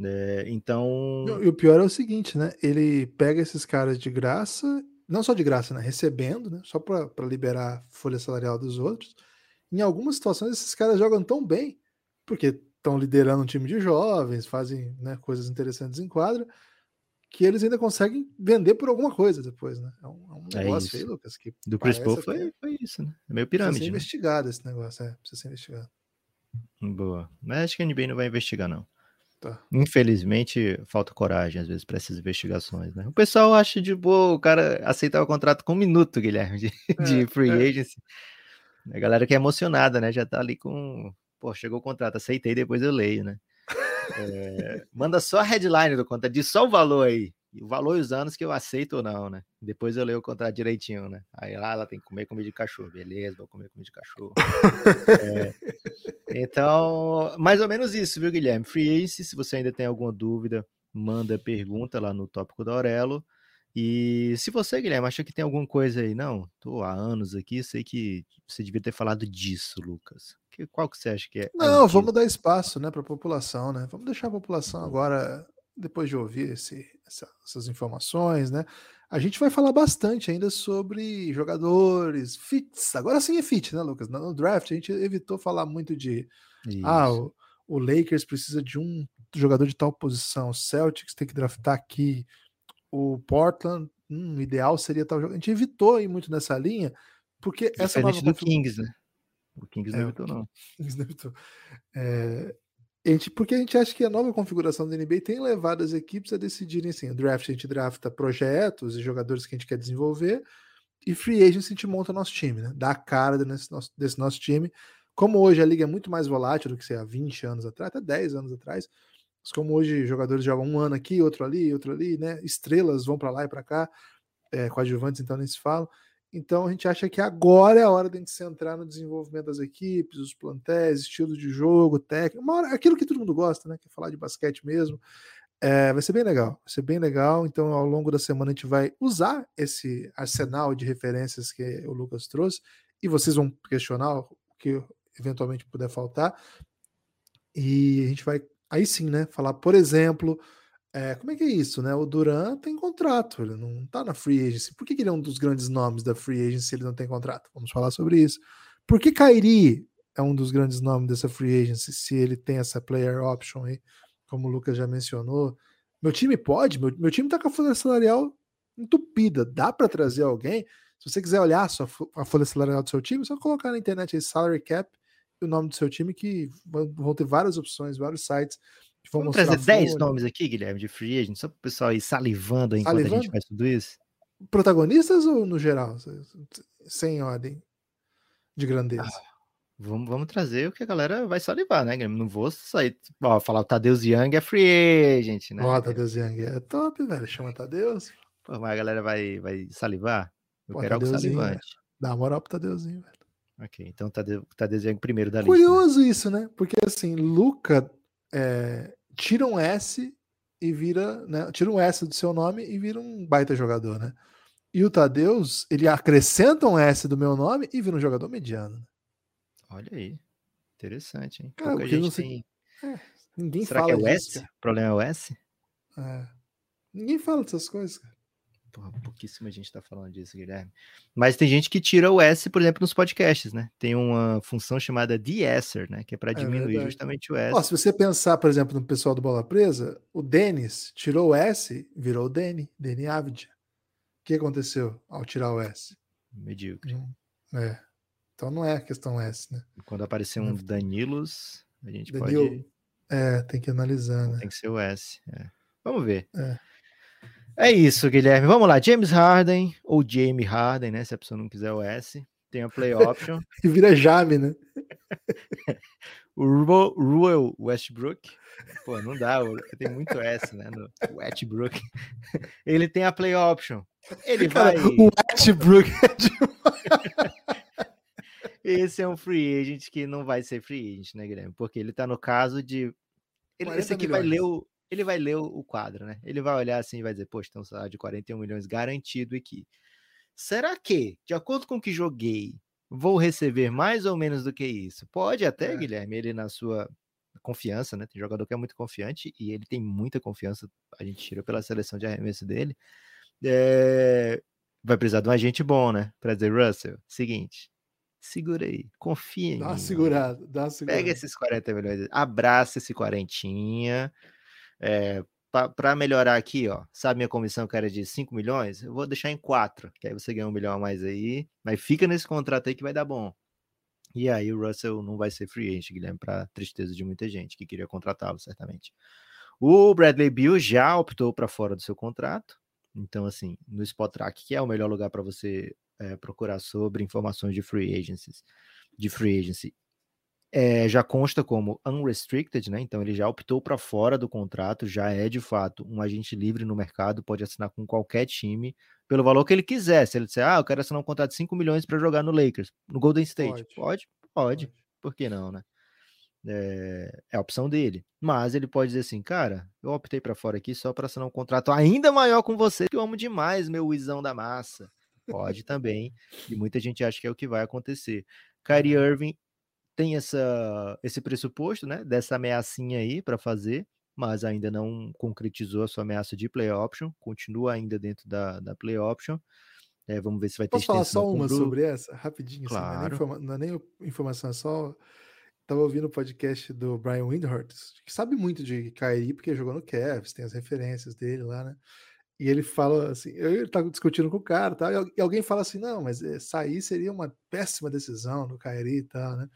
É, então. E o pior é o seguinte, né? Ele pega esses caras de graça, não só de graça, né? Recebendo, né? Só para liberar folha salarial dos outros. Em algumas situações, esses caras jogam tão bem, porque estão liderando um time de jovens, fazem né, coisas interessantes em quadra, que eles ainda conseguem vender por alguma coisa depois, né? É um, é um é negócio aí, Lucas, que do Chris Paul foi, foi isso, né? É meio pirâmide. Precisa ser né? investigado esse negócio, é, precisa ser investigado. Boa. Mas acho que a NBA não vai investigar, não. Tá. Infelizmente, falta coragem, às vezes, para essas investigações, né? O pessoal acha de boa o cara aceitar o contrato com um minuto, Guilherme, de, é, de free é. agency. A galera que é emocionada, né? Já tá ali com. Pô, chegou o contrato, aceitei, depois eu leio, né? É, manda só a headline do contrato, diz só o valor aí. o valor e os anos que eu aceito ou não, né? Depois eu leio o contrato direitinho, né? Aí lá ela tem que comer comida de cachorro. Beleza, vou comer comida de cachorro. <laughs> é, então, mais ou menos isso, viu, Guilherme? Free Ace, se você ainda tem alguma dúvida, manda pergunta lá no tópico da Aurelo. E se você, Guilherme, acha que tem alguma coisa aí, não, tô há anos aqui, sei que você devia ter falado disso, Lucas. Que, qual que você acha que é? Não, vamos dar espaço, né, para a população, né? Vamos deixar a população agora, depois de ouvir esse, essa, essas informações, né? A gente vai falar bastante ainda sobre jogadores, fits. Agora sim é fit, né, Lucas? No draft a gente evitou falar muito de ah, Isso. ah, o, o Lakers precisa de um jogador de tal posição, o Celtics tem que draftar aqui o Portland, hum, o ideal seria tal jogo. A gente evitou ir muito nessa linha, porque Diferente essa nova do Kings, né? O Kings não é, evitou, não. Kings não evitou. É, gente, porque a gente acha que a nova configuração da NBA tem levado as equipes a decidirem assim: o draft a gente drafta projetos e jogadores que a gente quer desenvolver, e free agent a gente monta nosso time, né? Dá a cara desse nosso, desse nosso time. Como hoje a liga é muito mais volátil do que sei, há 20 anos atrás, até 10 anos atrás, como hoje jogadores jogam um ano aqui, outro ali, outro ali, né? Estrelas vão para lá e para cá, é, coadjuvantes então nem se falam. Então a gente acha que agora é a hora de a gente se entrar no desenvolvimento das equipes, os plantéis, estilo de jogo, técnico, hora, aquilo que todo mundo gosta, né? Que é falar de basquete mesmo. É, vai ser bem legal, vai ser bem legal. Então, ao longo da semana, a gente vai usar esse arsenal de referências que o Lucas trouxe, e vocês vão questionar o que eventualmente puder faltar. E a gente vai aí sim, né? Falar, por exemplo, é, como é que é isso, né? O Duran tem contrato, ele não tá na free agency. Por que, que ele é um dos grandes nomes da free agency se ele não tem contrato? Vamos falar sobre isso. Por que Kairi é um dos grandes nomes dessa free agency se ele tem essa player option aí, como o Lucas já mencionou? Meu time pode, meu, meu time tá com a folha salarial entupida, dá para trazer alguém. Se você quiser olhar a, sua, a folha salarial do seu time, é só colocar na internet aí salary cap o nome do seu time, que vão ter várias opções, vários sites. Vamos trazer 10 nomes aqui, Guilherme, de free agent, só para o pessoal ir salivando enquanto salivando? a gente faz tudo isso. Protagonistas ou no geral? Sem ordem de grandeza. Ah, vamos, vamos trazer o que a galera vai salivar, né, Guilherme? Não vou sair, ó, falar o Tadeus Young é free agent, né? Ó, Tadeus Young é top, velho. Chama Tadeus. Pô, mas a galera vai, vai salivar? Eu Pô, quero algo salivante. Dá moral pro Tadeuzinho, velho. Ok, então de, tá desenhando primeiro da Curioso lista. Curioso isso, né? Porque assim, Luca é, tira um S e vira, né? Tira um S do seu nome e vira um baita jogador, né? E o Tadeus, ele acrescenta um S do meu nome e vira um jogador mediano. Né? Olha aí. Interessante, hein? Cara, gente sei... tem... é, ninguém Será fala que é o S? O problema é o S? É. Ninguém fala dessas coisas, cara. Porra, pouquíssima gente tá falando disso, Guilherme. Mas tem gente que tira o S, por exemplo, nos podcasts, né? Tem uma função chamada de-esser, né? Que é para é diminuir é justamente o S. Ó, se você pensar, por exemplo, no pessoal do Bola Presa, o Denis tirou o S, virou o Deni, Deni Avid. que aconteceu ao tirar o S? Medíocre. É. Então não é a questão S, né? Quando aparecer um Danilos, a gente Danilo, pode. É, tem que analisar, né? Tem que ser o S. é. Vamos ver. É. É isso, Guilherme. Vamos lá. James Harden, ou Jamie Harden, né? Se a pessoa não quiser o S. Tem a play option. <laughs> E vira Jame, né? <laughs> o Ru- Ruel Westbrook. Pô, não dá. Tem muito S, né? No Westbrook. <laughs> Ele tem a play option. Ele vai. Cara, o Westbrook é. Esse é um free agent que não vai ser free agent, né, Guilherme? Porque ele tá no caso de. Ele, 40 esse aqui vai ler milhões. o. Ele vai ler o, quadro, né? Ele vai olhar assim e vai dizer, poxa, tem um salário de 41 milhões garantido aqui. Será que, de acordo com o que joguei, vou receber mais ou menos do que isso? Pode até, É. Guilherme, ele na sua confiança, né? Tem jogador que é muito confiante e ele tem muita confiança. A gente tira pela seleção de arremesso dele. É, Vai precisar de um agente bom, né? Pra dizer, Russell, seguinte, segura aí, confia em Dá mim. segurada, dá uma segurada. Pega esses 40 milhões, abraça esse quarentinha. É, para melhorar aqui, ó, sabe minha comissão que era de 5 milhões? Eu vou deixar em 4, que aí você ganha um milhão a mais aí, mas fica nesse contrato aí que vai dar bom. E aí o Russell não vai ser free agent, Guilherme, para tristeza de muita gente que queria contratá-lo, certamente. O Bradley Bill já optou para fora do seu contrato. Então, assim, no Spotrac, que é o melhor lugar para você é, procurar sobre informações de free agencies, de free agency, é, já consta como unrestricted, né? Então ele já optou para fora do contrato, já é de fato um agente livre no mercado, pode assinar com qualquer time pelo valor que ele quiser. Se ele disser, ah, eu quero assinar um contrato de 5 milhões para jogar no Lakers, no Golden State, Pode. pode, pode, por que não, né? É, é a opção dele. Mas ele pode dizer assim, cara, eu optei para fora aqui só para assinar um contrato ainda maior com você, que eu amo demais, meu Wizão da massa. Pode também. E muita gente acha que é o que vai acontecer. Kyrie Irving tem essa, esse pressuposto, né? Dessa ameaçinha aí para fazer, mas ainda não concretizou a sua ameaça de play option, continua ainda dentro da, da play option. É, vamos ver se vai ter Posso falar só uma sobre essa? Rapidinho, assim, não, é nem Claro. não é nem informação, é só. Tava ouvindo o podcast do Brian Windhorst, que sabe muito de Kyrie, porque jogou no Cavs, tem as referências dele lá, né? E ele fala assim, ele tá discutindo com o cara, tá? e al- alguém fala assim, não, mas eh, sair seria uma péssima decisão do Kyrie e tal, né?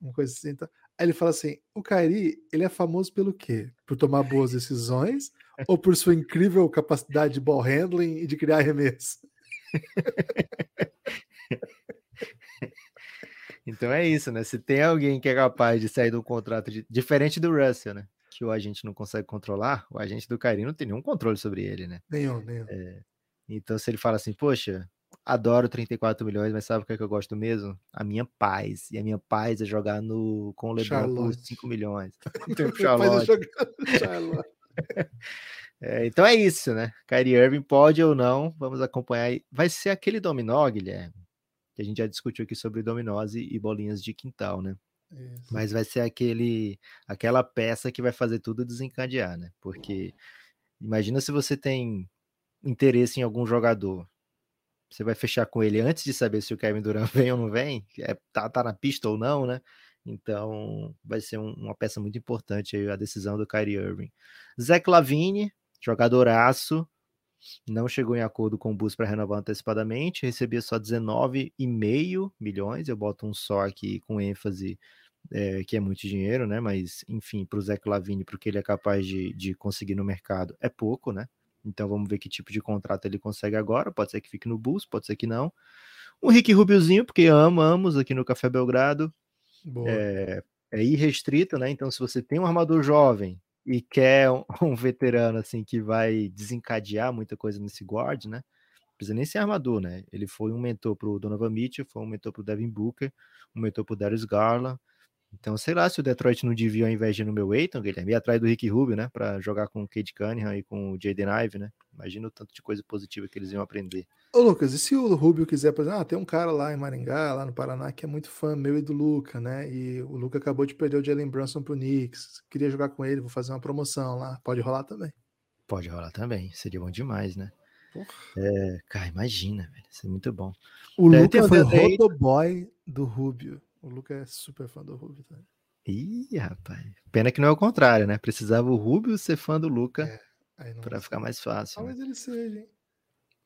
Uma coisa assim. Tá? Aí ele fala assim, o Kyrie, ele é famoso pelo quê? Por tomar boas decisões <laughs> ou por sua incrível capacidade de ball handling e de criar arremesso? <laughs> Então é isso, né? Se tem alguém que é capaz de sair de um contrato de- diferente do Russell, né? Que o agente não consegue controlar, o agente do Kyrie não tem nenhum controle sobre ele, né? Nenhum, nenhum. Então, se ele fala assim, poxa, adoro 34 milhões, mas sabe o que, é que eu gosto mesmo? A minha paz. E a minha paz é jogar no, com o LeBron por Charlotte. 5 milhões. <laughs> Então, <laughs> de Charlotte. <laughs> É, então é isso, né? Kyrie Irving pode ou não, vamos acompanhar. Vai ser aquele dominó, Guilherme, que a gente já discutiu aqui sobre dominós e, e bolinhas de quintal, né? Isso. Mas vai ser aquele, aquela peça que vai fazer tudo desencadear, né? Porque imagina se você tem interesse em algum jogador, você vai fechar com ele antes de saber se o Kevin Durant <laughs> vem ou não vem, é, tá, tá na pista ou não, né? Então vai ser um- uma peça muito importante aí a decisão do Kyrie Irving. Zach Lavine, jogadoraço, não chegou em acordo com o Bulls para renovar antecipadamente, recebia só 19,5 milhões, eu boto um só aqui com ênfase é, que é muito dinheiro, né? Mas, enfim, para o Zach Lavine, para o que ele é capaz de, de conseguir no mercado, é pouco, né? Então vamos ver que tipo de contrato ele consegue agora. Pode ser que fique no Bulls, pode ser que não. O Rick Rubiozinho, porque amamos aqui no Café Belgrado, Boa. é, é irrestrito, né? Então, se você tem um armador jovem e quer um, <laughs> um veterano assim que vai desencadear muita coisa nesse guard, né? Não precisa nem ser armador, né? Ele foi um mentor para o Donovan Mitchell, foi um mentor para o Devin Booker, um mentor para o Darius Garland. Então, sei lá se o Detroit não devia, ao invés de ir no meu Aiton, Guilherme, ir atrás do Rick Rubio, né? Para jogar com o Cade Cunningham e com o Jaden Ive, né? Imagina o tanto de coisa positiva que eles iam aprender. Ô, Lucas, e se o Rubio quiser, por exemplo, ah, tem um cara lá em Maringá, lá no Paraná, que é muito fã meu e do Luca, né? E o Luca acabou de perder o Jalen Brunson pro Knicks. Queria jogar com ele, vou fazer uma promoção lá. Pode rolar também. Pode rolar também, seria bom demais, né? É, cara, imagina, velho, isso é muito bom. O É, Luca o foi Deandre Ayton. rodoboy do Rubio. O Luca é super fã do Rubio. Tá? Ih, rapaz. Pena que não é o contrário, né? Precisava o Rubio ser fã do Luca não para ficar mais fácil. né? Talvez ele seja, hein?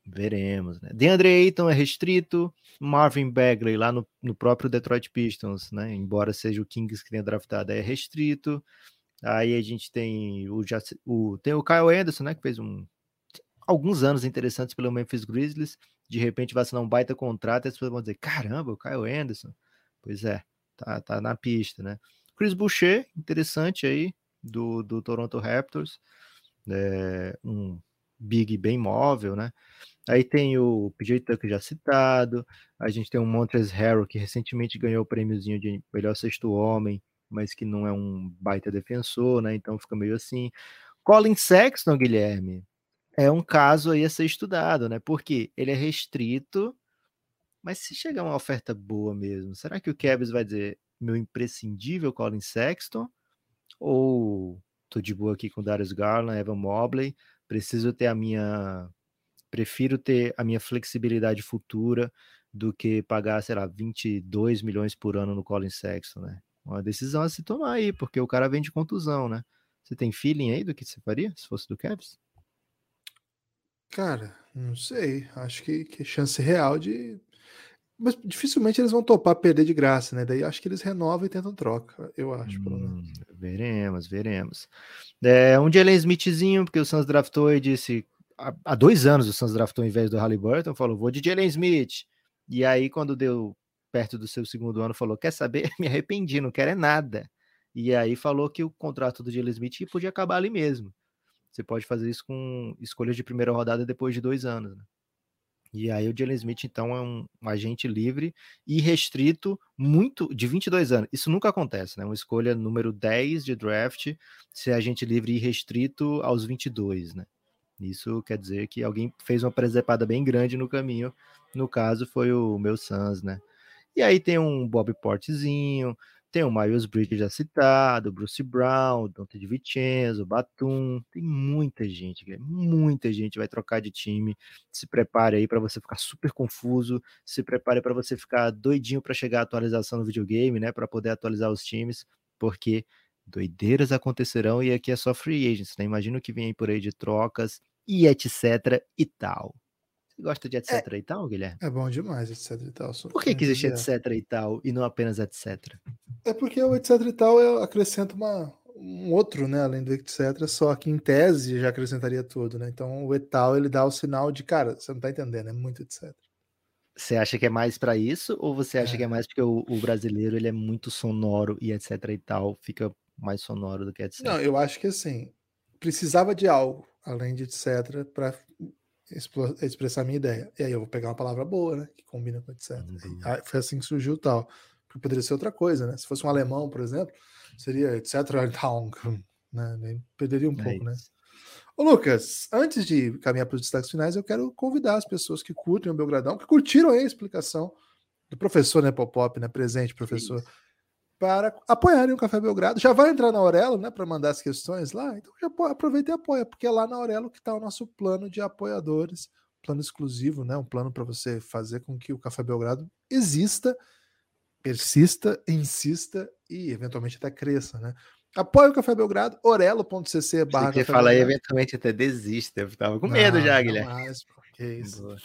Veremos, né? DeAndre Ayton é restrito, Marvin Bagley lá no, no próprio Detroit Pistons, né? Embora seja o Kings que tenha draftado, é restrito. Aí a gente tem o, o, tem o Kyle Anderson, né? Que fez um, alguns anos interessantes pelo Memphis Grizzlies. De repente vai assinar um baita contrato e as pessoas vão dizer: caramba, o Kyle Anderson. Pois é, tá, tá na pista, né? Chris Boucher, interessante aí, do, do Toronto Raptors. É, um big bem móvel, né? Aí tem o PJ Tucker já citado, a gente tem o Montrezl Harrell, que recentemente ganhou o prêmiozinho de melhor sexto homem, mas que não é um baita defensor, né? Então fica meio assim. Colin Sexton, Guilherme, é um caso aí a ser estudado, né? Porque ele é restrito, mas se chegar uma oferta boa mesmo, será que o Cavs vai dizer meu imprescindível Colin Sexton? Ou tô de boa aqui com Darius Garland, Evan Mobley, preciso ter a minha prefiro ter a minha flexibilidade futura do que pagar, sei lá, 22 milhões por ano no Colin Sexton, né? Uma decisão a se tomar aí, porque o cara vem de contusão, né? Você tem feeling aí do que você faria se fosse do Cavs? Cara, não sei. Acho que, que chance real de. Mas dificilmente eles vão topar perder de graça, né? Daí acho que eles renovam e tentam troca, eu acho, hum, pelo menos. Veremos, veremos. É, um Jalen Smithzinho, porque o Suns draftou e disse. Há dois anos o Suns draftou em vez do Halliburton, falou: vou de Jalen Smith. E aí, quando deu perto do seu segundo ano, falou: quer saber? <laughs> Me arrependi, não quero é nada. E aí falou que o contrato do Jalen Smith podia acabar ali mesmo. Você pode fazer isso com escolhas de primeira rodada depois de dois anos. Né? E aí o Jalen Smith, então, é um, um, agente livre e restrito muito de 22 anos. Isso nunca acontece, né? Uma escolha número 10 de draft ser agente livre e restrito aos 22, né? Isso quer dizer que alguém fez uma presepada bem grande no caminho. No caso, foi o meu Suns, né? E aí tem um Bob Portezinho, tem o Miles Bridges já citado, Bruce Brown, Dante de Vincenzo, Batum, tem muita gente, muita gente vai trocar de time. Se prepare aí para você ficar super confuso, se prepare para você ficar doidinho para chegar a atualização no videogame, né, para poder atualizar os times, porque doideiras acontecerão e aqui é só free agents, né? Imagina o que vem aí por aí de trocas e etc e tal gosta de etc é, e tal, Guilherme? É bom demais, etc e tal. Por que, que existe etc e tal e não apenas etc? É porque o etc e tal acrescenta uma, um outro, né, além do etc, só que em tese já acrescentaria tudo, né? Então o etal ele dá o sinal de, cara, você não tá entendendo, é muito etc. Você acha que é mais para isso ou você acha é. que é mais porque o, o, brasileiro ele é muito sonoro e etc e tal fica mais sonoro do que etc? Não, eu acho que assim, precisava de algo além de etc para expressar minha ideia. E aí eu vou pegar uma palavra boa, né? Que combina com etc. Uhum. foi assim que surgiu o tal. Porque poderia ser outra coisa, né? Se fosse um alemão, por exemplo, seria etc. <laughs> Né? Perderia um é pouco, né? isso. né? Ô, Lucas, antes de caminhar para os destaques finais, eu quero convidar as pessoas que curtem o Belgradão, que curtiram a explicação do professor, né, Popop, né? Presente, professor. Isso para apoiarem o Café Belgrado. Já vai entrar na Aurelo, né, para mandar as questões lá. Então já aproveita e apoia, porque é lá na Aurelo que está o nosso plano de apoiadores, plano exclusivo, né, um plano para você fazer com que o Café Belgrado exista, persista, insista e eventualmente até cresça, né? Apoie o Café Belgrado, orelo.cc barra. Você fala aí, eventualmente até desista. Eu tava com medo não, já, Guilherme. Mais, porque é isso.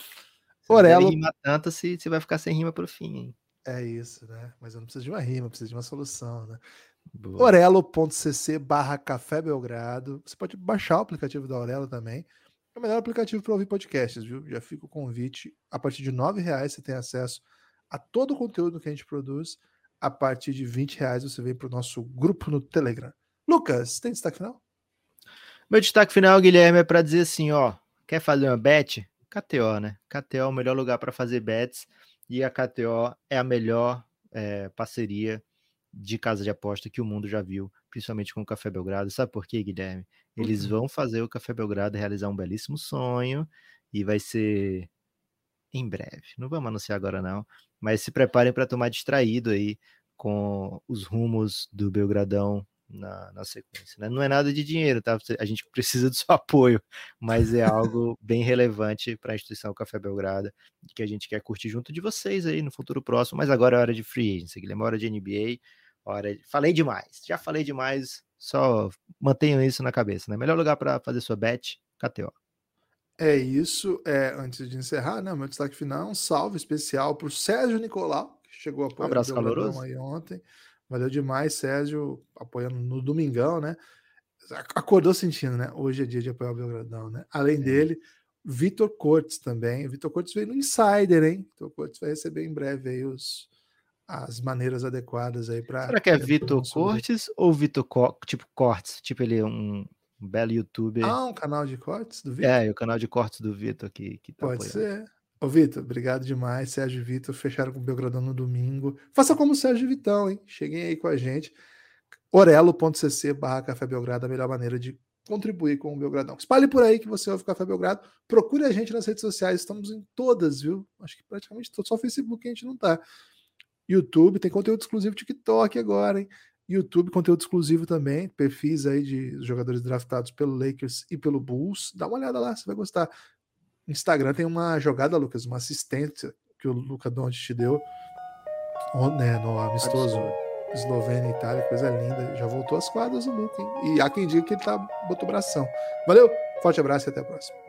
Orelo. rima tanto se, se vai ficar sem rima pro fim, hein? É isso, né? Mas eu não preciso de uma rima, eu preciso de uma solução, né? Orelo.cc barra Café Belgrado. Você pode baixar o aplicativo da Aurelo também. É o melhor aplicativo para ouvir podcasts, viu? Já fica o convite. A partir de R$ reais você tem acesso a todo o conteúdo que a gente produz. A partir de R$ reais você vem para o nosso grupo no Telegram. Lucas, tem destaque final? Meu destaque final, Guilherme, é para dizer assim, ó, quer fazer uma bet? KTO, né? KTO é o melhor lugar para fazer bets e a KTO é a melhor é, parceria de casa de aposta que o mundo já viu, principalmente com o Café Belgrado. Sabe por quê, Guilherme? Eles uhum. vão fazer o Café Belgrado realizar um belíssimo sonho e vai ser em breve. Não vamos anunciar agora não, mas se preparem para tomar distraído aí com os rumos do Belgradão na, na sequência. Né? Não é nada de dinheiro, tá? A gente precisa do seu <laughs> apoio, mas é algo bem relevante para a instituição Café Belgrado, que a gente quer curtir junto de vocês aí no futuro próximo. Mas agora é hora de free agency, Guilherme, é hora de NBA, hora de... Falei demais, já falei demais, só mantenham isso na cabeça, né? Melhor lugar para fazer sua bet, KTO. É isso. É, antes de encerrar, né? Meu destaque final um salve especial para o Sérgio Nicolau, que chegou a um abraço caloroso aí ontem. Valeu demais, Sérgio, apoiando no domingão, né? Acordou sentindo, né? Hoje é dia de apoiar o Belgradão, né? Além é. dele, Vitor Cortes também. Vitor Cortes veio no Insider, hein? Vitor Cortes vai receber em breve aí os, as maneiras adequadas aí para. Será que é Vitor Cortes ou Vitor Co tipo Cortes? Tipo, ele é um, um, belo youtuber. Ah, um canal de cortes do Vitor? É, o canal de cortes do Vitor que, que tá Pode apoiando. ser. Ô, Vitor, obrigado demais. Sérgio e Vitor fecharam com o Belgradão no domingo. Faça como o Sérgio Vitão, hein? Cheguem aí com a gente. orelo.cc barra Café Belgrado, a melhor maneira de contribuir com o Belgradão. Espalhe por aí que você ouve Café Belgrado. Procure a gente nas redes sociais, estamos em todas, viu? Acho que praticamente todas, só Facebook a gente não tá. YouTube, tem conteúdo exclusivo TikTok agora, hein? YouTube, conteúdo exclusivo também, perfis aí de jogadores draftados pelo Lakers e pelo Bulls. Dá uma olhada lá, você vai gostar. Instagram tem uma jogada, Lucas, uma assistência que o Luca Doncic te deu né, no amistoso Eslovênia e Itália, coisa linda. Já voltou às quadras o Luca, hein? E há quem diga que ele tá botou bração. Valeu, forte abraço e até a próxima.